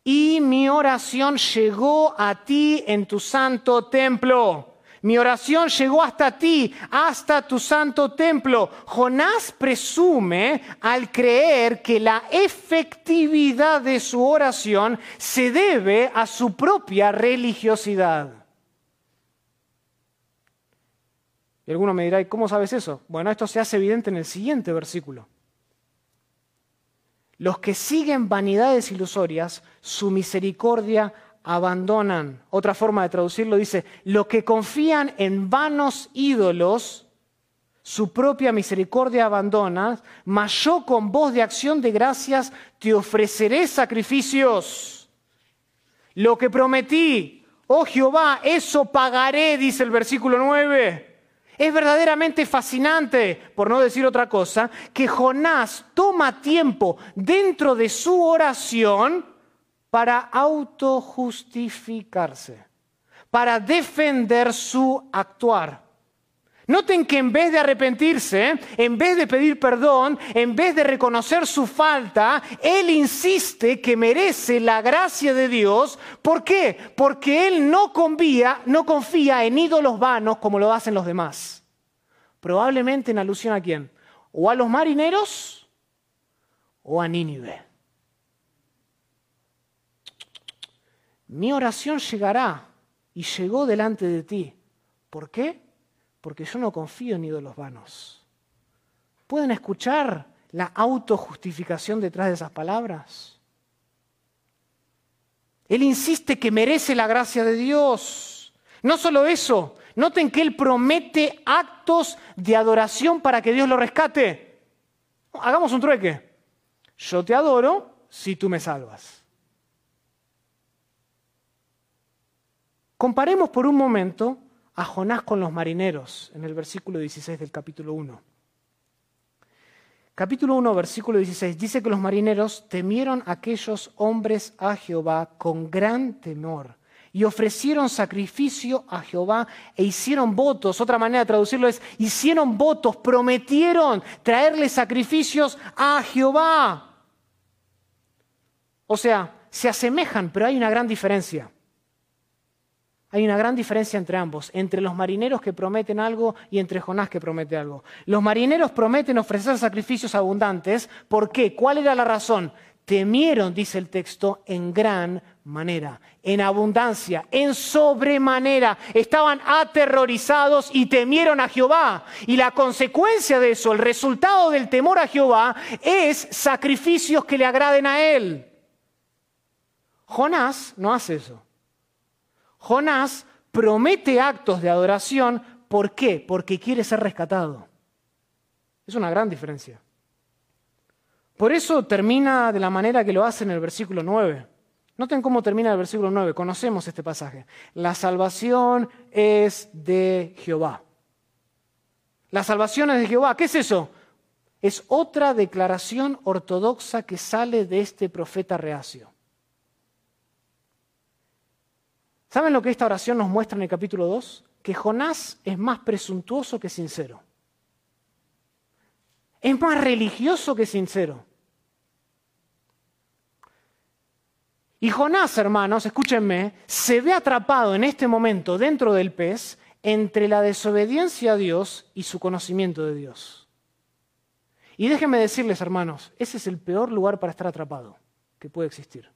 Y mi oración llegó a ti en tu santo templo. Mi oración llegó hasta ti, hasta tu santo templo. Jonás presume al creer que la efectividad de su oración se debe a su propia religiosidad. Y alguno me dirá, ¿y cómo sabes eso? Bueno, esto se hace evidente en el siguiente versículo. Los que siguen vanidades ilusorias, su misericordia abandonan. Otra forma de traducirlo dice, los que confían en vanos ídolos, su propia misericordia abandonan, mas yo con voz de acción de gracias te ofreceré sacrificios. Lo que prometí, oh Jehová, eso pagaré, dice el versículo 9. Es verdaderamente fascinante, por no decir otra cosa, que Jonás toma tiempo dentro de su oración para autojustificarse, para defender su actuar. Noten que en vez de arrepentirse, en vez de pedir perdón, en vez de reconocer su falta, él insiste que merece la gracia de Dios. ¿Por qué? Porque él no confía, no confía en ídolos vanos como lo hacen los demás. Probablemente en alusión a quién? O a los marineros o a Nínive. mi oración llegará y llegó delante de ti. ¿Por qué? Porque yo no confío en ídolos vanos. ¿Pueden escuchar la autojustificación detrás de esas palabras? Él insiste que merece la gracia de Dios. No solo eso, noten que Él promete actos de adoración para que Dios lo rescate. Hagamos un trueque. Yo te adoro si tú me salvas. Comparemos por un momento a Jonás con los marineros en el versículo 16 del capítulo 1. Capítulo 1, versículo 16, dice que los marineros temieron a aquellos hombres a Jehová con gran temor y ofrecieron sacrificio a Jehová e hicieron votos. Otra manera de traducirlo es, hicieron votos, prometieron traerle sacrificios a Jehová. O sea, se asemejan, pero hay una gran diferencia. Hay una gran diferencia entre ambos, entre los marineros que prometen algo y entre Jonás que promete algo. Los marineros prometen ofrecer sacrificios abundantes. ¿Por qué? ¿Cuál era la razón? Temieron, dice el texto, en gran manera, en abundancia, en sobremanera. Estaban aterrorizados y temieron a Jehová. Y la consecuencia de eso, el resultado del temor a Jehová, es sacrificios que le agraden a él. Jonás no hace eso. Jonás promete actos de adoración. ¿Por qué? Porque quiere ser rescatado. Es una gran diferencia. Por eso termina de la manera que lo hace en el versículo 9. Noten cómo termina el versículo 9. Conocemos este pasaje. La salvación es de Jehová. La salvación es de Jehová. ¿Qué es eso? Es otra declaración ortodoxa que sale de este profeta reacio. ¿Saben lo que esta oración nos muestra en el capítulo 2? Que Jonás es más presuntuoso que sincero. Es más religioso que sincero. Y Jonás, hermanos, escúchenme, se ve atrapado en este momento dentro del pez entre la desobediencia a Dios y su conocimiento de Dios. Y déjenme decirles, hermanos, ese es el peor lugar para estar atrapado que puede existir.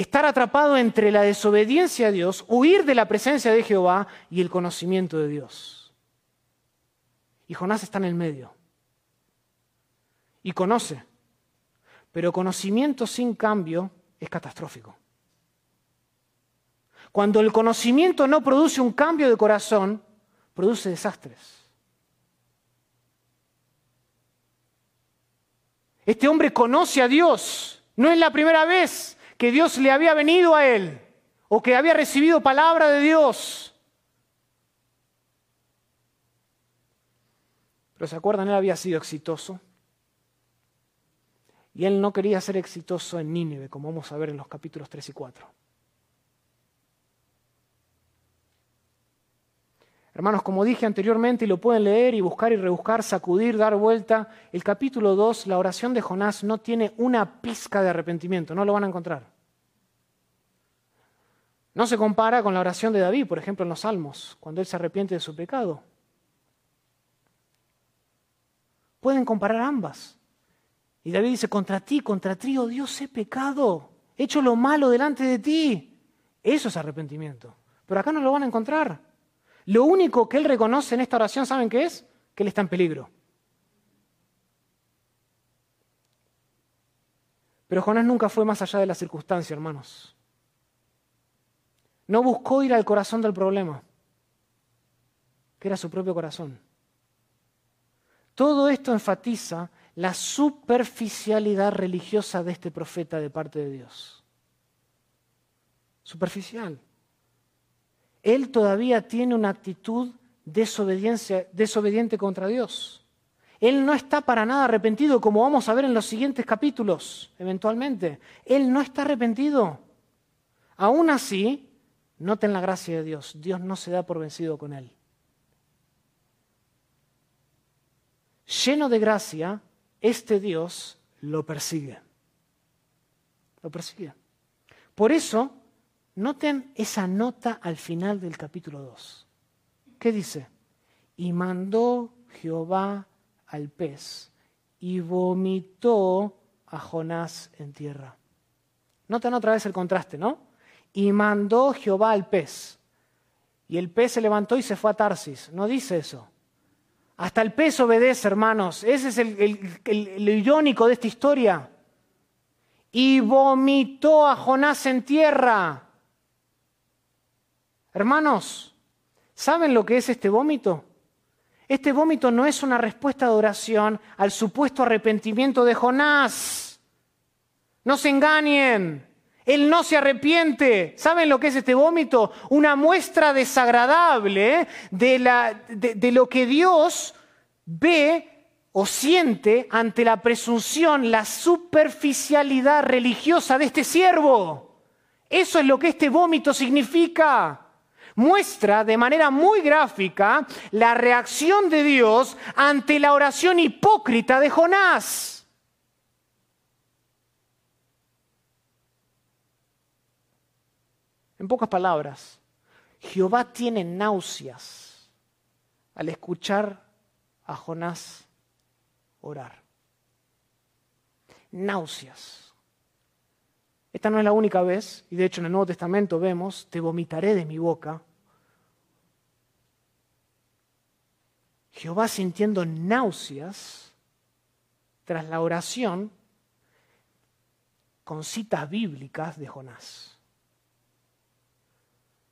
Estar atrapado entre la desobediencia a Dios, huir de la presencia de Jehová y el conocimiento de Dios. Y Jonás está en el medio. Y conoce. Pero conocimiento sin cambio es catastrófico. Cuando el conocimiento no produce un cambio de corazón, produce desastres. Este hombre conoce a Dios. No es la primera vez que Dios le había venido a él o que había recibido palabra de Dios. Pero se acuerdan, él había sido exitoso. Y él no quería ser exitoso en Nínive, como vamos a ver en los capítulos 3 y 4. Hermanos, como dije anteriormente, y lo pueden leer y buscar y rebuscar, sacudir, dar vuelta, el capítulo 2, la oración de Jonás no tiene una pizca de arrepentimiento, no lo van a encontrar. No se compara con la oración de David, por ejemplo, en los Salmos, cuando él se arrepiente de su pecado. Pueden comparar ambas. Y David dice, contra ti, contra ti, oh Dios, he pecado, he hecho lo malo delante de ti. Eso es arrepentimiento. Pero acá no lo van a encontrar. Lo único que él reconoce en esta oración, ¿saben qué es? Que él está en peligro. Pero Jonás nunca fue más allá de la circunstancia, hermanos. No buscó ir al corazón del problema, que era su propio corazón. Todo esto enfatiza la superficialidad religiosa de este profeta de parte de Dios. Superficial él todavía tiene una actitud desobediente contra Dios. Él no está para nada arrepentido, como vamos a ver en los siguientes capítulos, eventualmente. Él no está arrepentido. Aún así, noten la gracia de Dios. Dios no se da por vencido con él. Lleno de gracia, este Dios lo persigue. Lo persigue. Por eso, Noten esa nota al final del capítulo 2. ¿Qué dice? Y mandó Jehová al pez y vomitó a Jonás en tierra. Noten otra vez el contraste, ¿no? Y mandó Jehová al pez. Y el pez se levantó y se fue a Tarsis. No dice eso. Hasta el pez obedece, hermanos. Ese es el, lo irónico de esta historia. Y vomitó a Jonás en tierra. Hermanos, ¿saben lo que es este vómito? Este vómito no es una respuesta de oración al supuesto arrepentimiento de Jonás. No se engañen. Él no se arrepiente. ¿Saben lo que es este vómito? Una muestra desagradable de, de lo que Dios ve o siente ante la presunción, la superficialidad religiosa de este siervo. Eso es lo que este vómito significa muestra de manera muy gráfica la reacción de Dios ante la oración hipócrita de Jonás. En pocas palabras, Jehová tiene náuseas al escuchar a Jonás orar. Náuseas. Esta no es la única vez, y de hecho en el Nuevo Testamento vemos, te vomitaré de mi boca. Jehová sintiendo náuseas tras la oración con citas bíblicas de Jonás.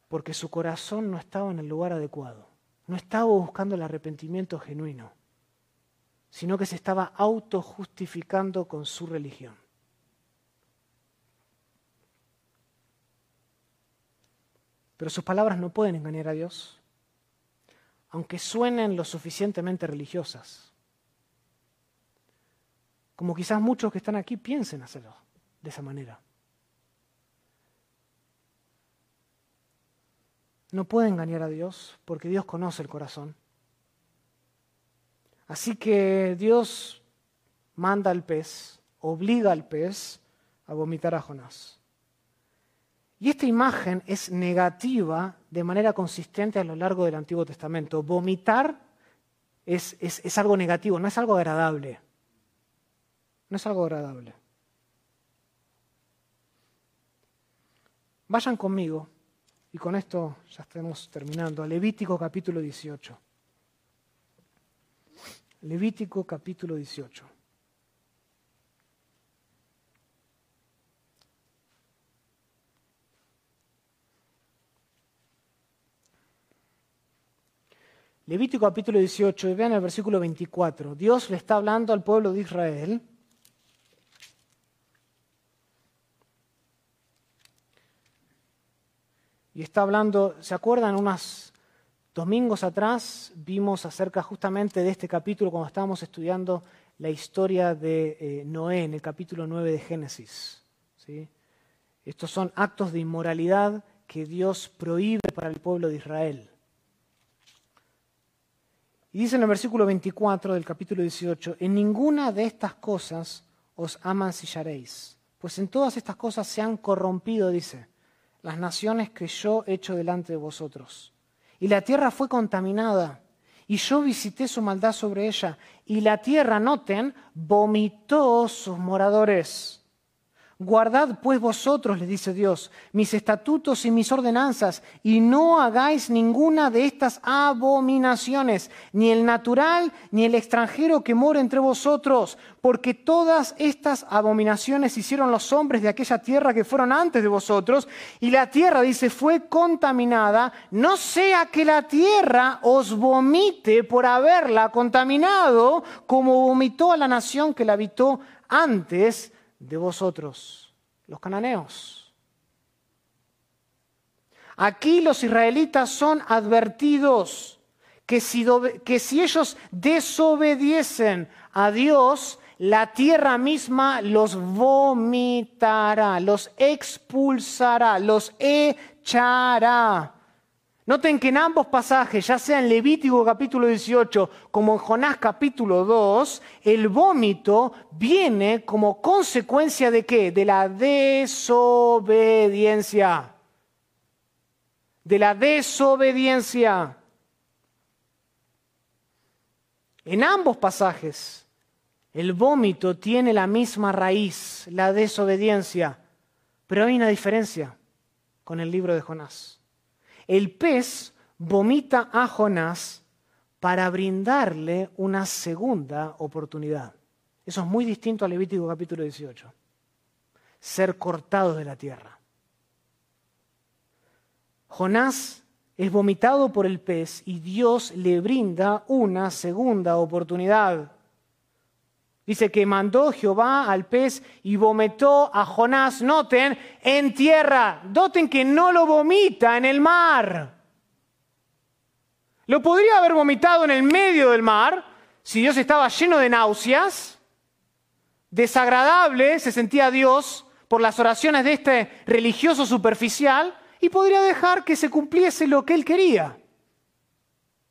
Porque su corazón no estaba en el lugar adecuado, no estaba buscando el arrepentimiento genuino, sino que se estaba autojustificando con su religión. Pero sus palabras no pueden engañar a Dios, aunque suenen lo suficientemente religiosas. Como quizás muchos que están aquí piensen hacerlo de esa manera. No puede engañar a Dios porque Dios conoce el corazón. Así que Dios manda al pez, obliga al pez a vomitar a Jonás. Y esta imagen es negativa de manera consistente a lo largo del Antiguo Testamento. Vomitar es, es, algo negativo, no es algo agradable. No es algo agradable. Vayan conmigo, y con esto ya estamos terminando, Levítico capítulo 18. Levítico capítulo 18. Levítico capítulo 18, vean el versículo 24. Dios le está hablando al pueblo de Israel. Y está hablando, ¿se acuerdan? Unos domingos atrás vimos acerca justamente de este capítulo cuando estábamos estudiando la historia de eh, Noé en el capítulo 9 de Génesis. ¿sí? Estos son actos de inmoralidad que Dios prohíbe para el pueblo de Israel. Y dice en el versículo 24 del capítulo 18, en ninguna de estas cosas os amancillaréis, pues en todas estas cosas se han corrompido, dice, las naciones que yo he hecho delante de vosotros. Y la tierra fue contaminada, y yo visité su maldad sobre ella, y la tierra, noten, vomitó sus moradores. Guardad pues vosotros, le dice Dios, mis estatutos y mis ordenanzas, y no hagáis ninguna de estas abominaciones, ni el natural, ni el extranjero que mora entre vosotros, porque todas estas abominaciones hicieron los hombres de aquella tierra que fueron antes de vosotros, y la tierra, dice, fue contaminada, no sea que la tierra os vomite por haberla contaminado, como vomitó a la nación que la habitó antes de vosotros, los cananeos. Aquí los israelitas son advertidos que si, que si ellos desobediesen a Dios, la tierra misma los vomitará, los expulsará, los echará. Noten que en ambos pasajes, ya sea en Levítico capítulo 18 como en Jonás capítulo 2, el vómito viene como consecuencia de qué? De la desobediencia. De la desobediencia. En ambos pasajes, el vómito tiene la misma raíz, la desobediencia, pero hay una diferencia con el libro de Jonás el pez vomita a Jonás para brindarle una segunda oportunidad. Eso es muy distinto al Levítico capítulo 18. Ser cortado de la tierra. Jonás es vomitado por el pez y Dios le brinda una segunda oportunidad. Dice que mandó Jehová al pez y vomitó a Jonás, noten, en tierra. Noten que no lo vomita en el mar. Lo podría haber vomitado en el medio del mar si Dios estaba lleno de náuseas. Desagradable se sentía Dios por las oraciones de este religioso superficial y podría dejar que se cumpliese lo que él quería.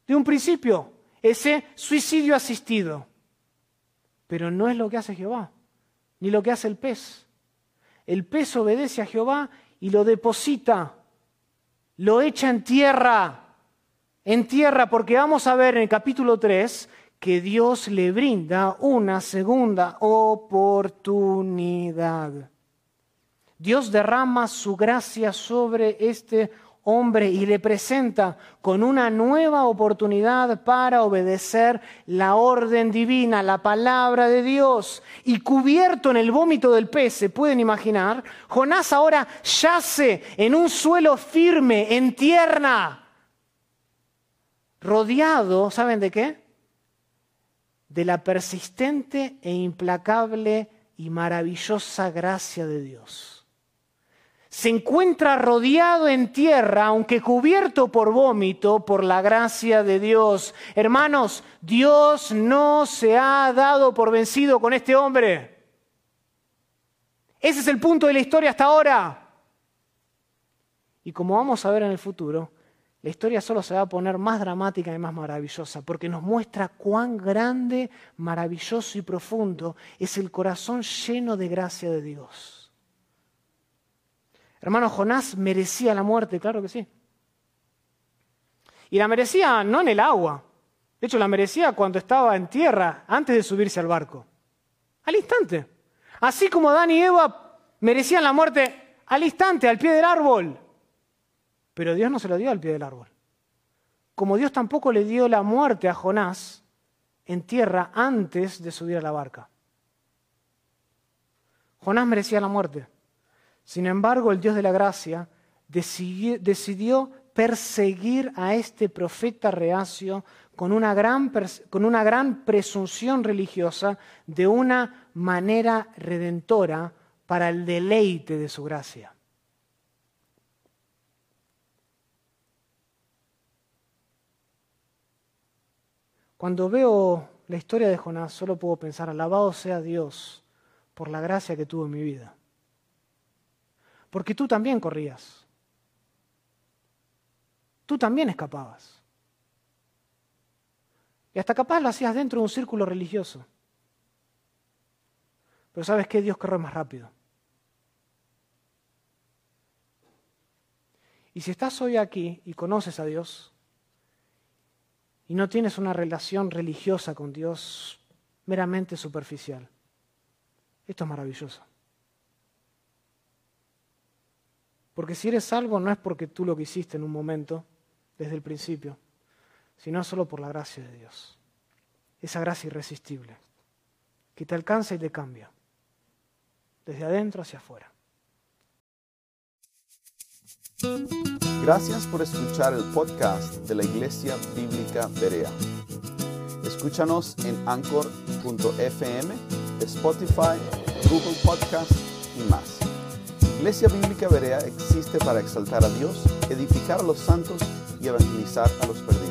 De un principio, ese suicidio asistido. Pero no es lo que hace Jehová, ni lo que hace el pez. El pez obedece a Jehová y lo deposita, lo echa en tierra, en tierra, porque vamos a ver en el capítulo 3 que Dios le brinda una segunda oportunidad. Dios derrama su gracia sobre este hombre y le presenta con una nueva oportunidad para obedecer la orden divina, la palabra de Dios. Y cubierto en el vómito del pez, se pueden imaginar, Jonás ahora yace en un suelo firme, en tierra, rodeado, ¿saben de qué? De la persistente e implacable y maravillosa gracia de Dios se encuentra rodeado en tierra, aunque cubierto por vómito, por la gracia de Dios. Hermanos, Dios no se ha dado por vencido con este hombre. Ese es el punto de la historia hasta ahora. Y como vamos a ver en el futuro, la historia solo se va a poner más dramática y más maravillosa, porque nos muestra cuán grande, maravilloso y profundo es el corazón lleno de gracia de Dios. Hermano, Jonás merecía la muerte, claro que sí. Y la merecía no en el agua, de hecho la merecía cuando estaba en tierra, antes de subirse al barco, al instante. Así como Adán y Eva merecían la muerte al instante, al pie del árbol. Pero Dios no se lo dio al pie del árbol. Como Dios tampoco le dio la muerte a Jonás en tierra antes de subir a la barca. Jonás merecía la muerte. Sin embargo, el Dios de la gracia decidió perseguir a este profeta reacio con una, gran, presunción religiosa de una manera redentora para el deleite de su gracia. Cuando veo la historia de Jonás, solo puedo pensar, alabado sea Dios por la gracia que tuvo en mi vida porque tú también corrías. Tú también escapabas. Y hasta capaz lo hacías dentro de un círculo religioso. Pero ¿sabes qué? Dios corre más rápido. Y si estás hoy aquí y conoces a Dios y no tienes una relación religiosa con Dios meramente superficial, esto es maravilloso. Porque si eres salvo no es porque tú lo que hiciste en un momento, desde el principio, sino solo por la gracia de Dios. Esa gracia irresistible, que te alcanza y te cambia, desde adentro hacia afuera. Gracias por escuchar el podcast de la Iglesia Bíblica Berea. Escúchanos en anchor.fm, Spotify, Google Podcast y más. Iglesia Bíblica Berea existe para exaltar a Dios, edificar a los santos y evangelizar a los perdidos.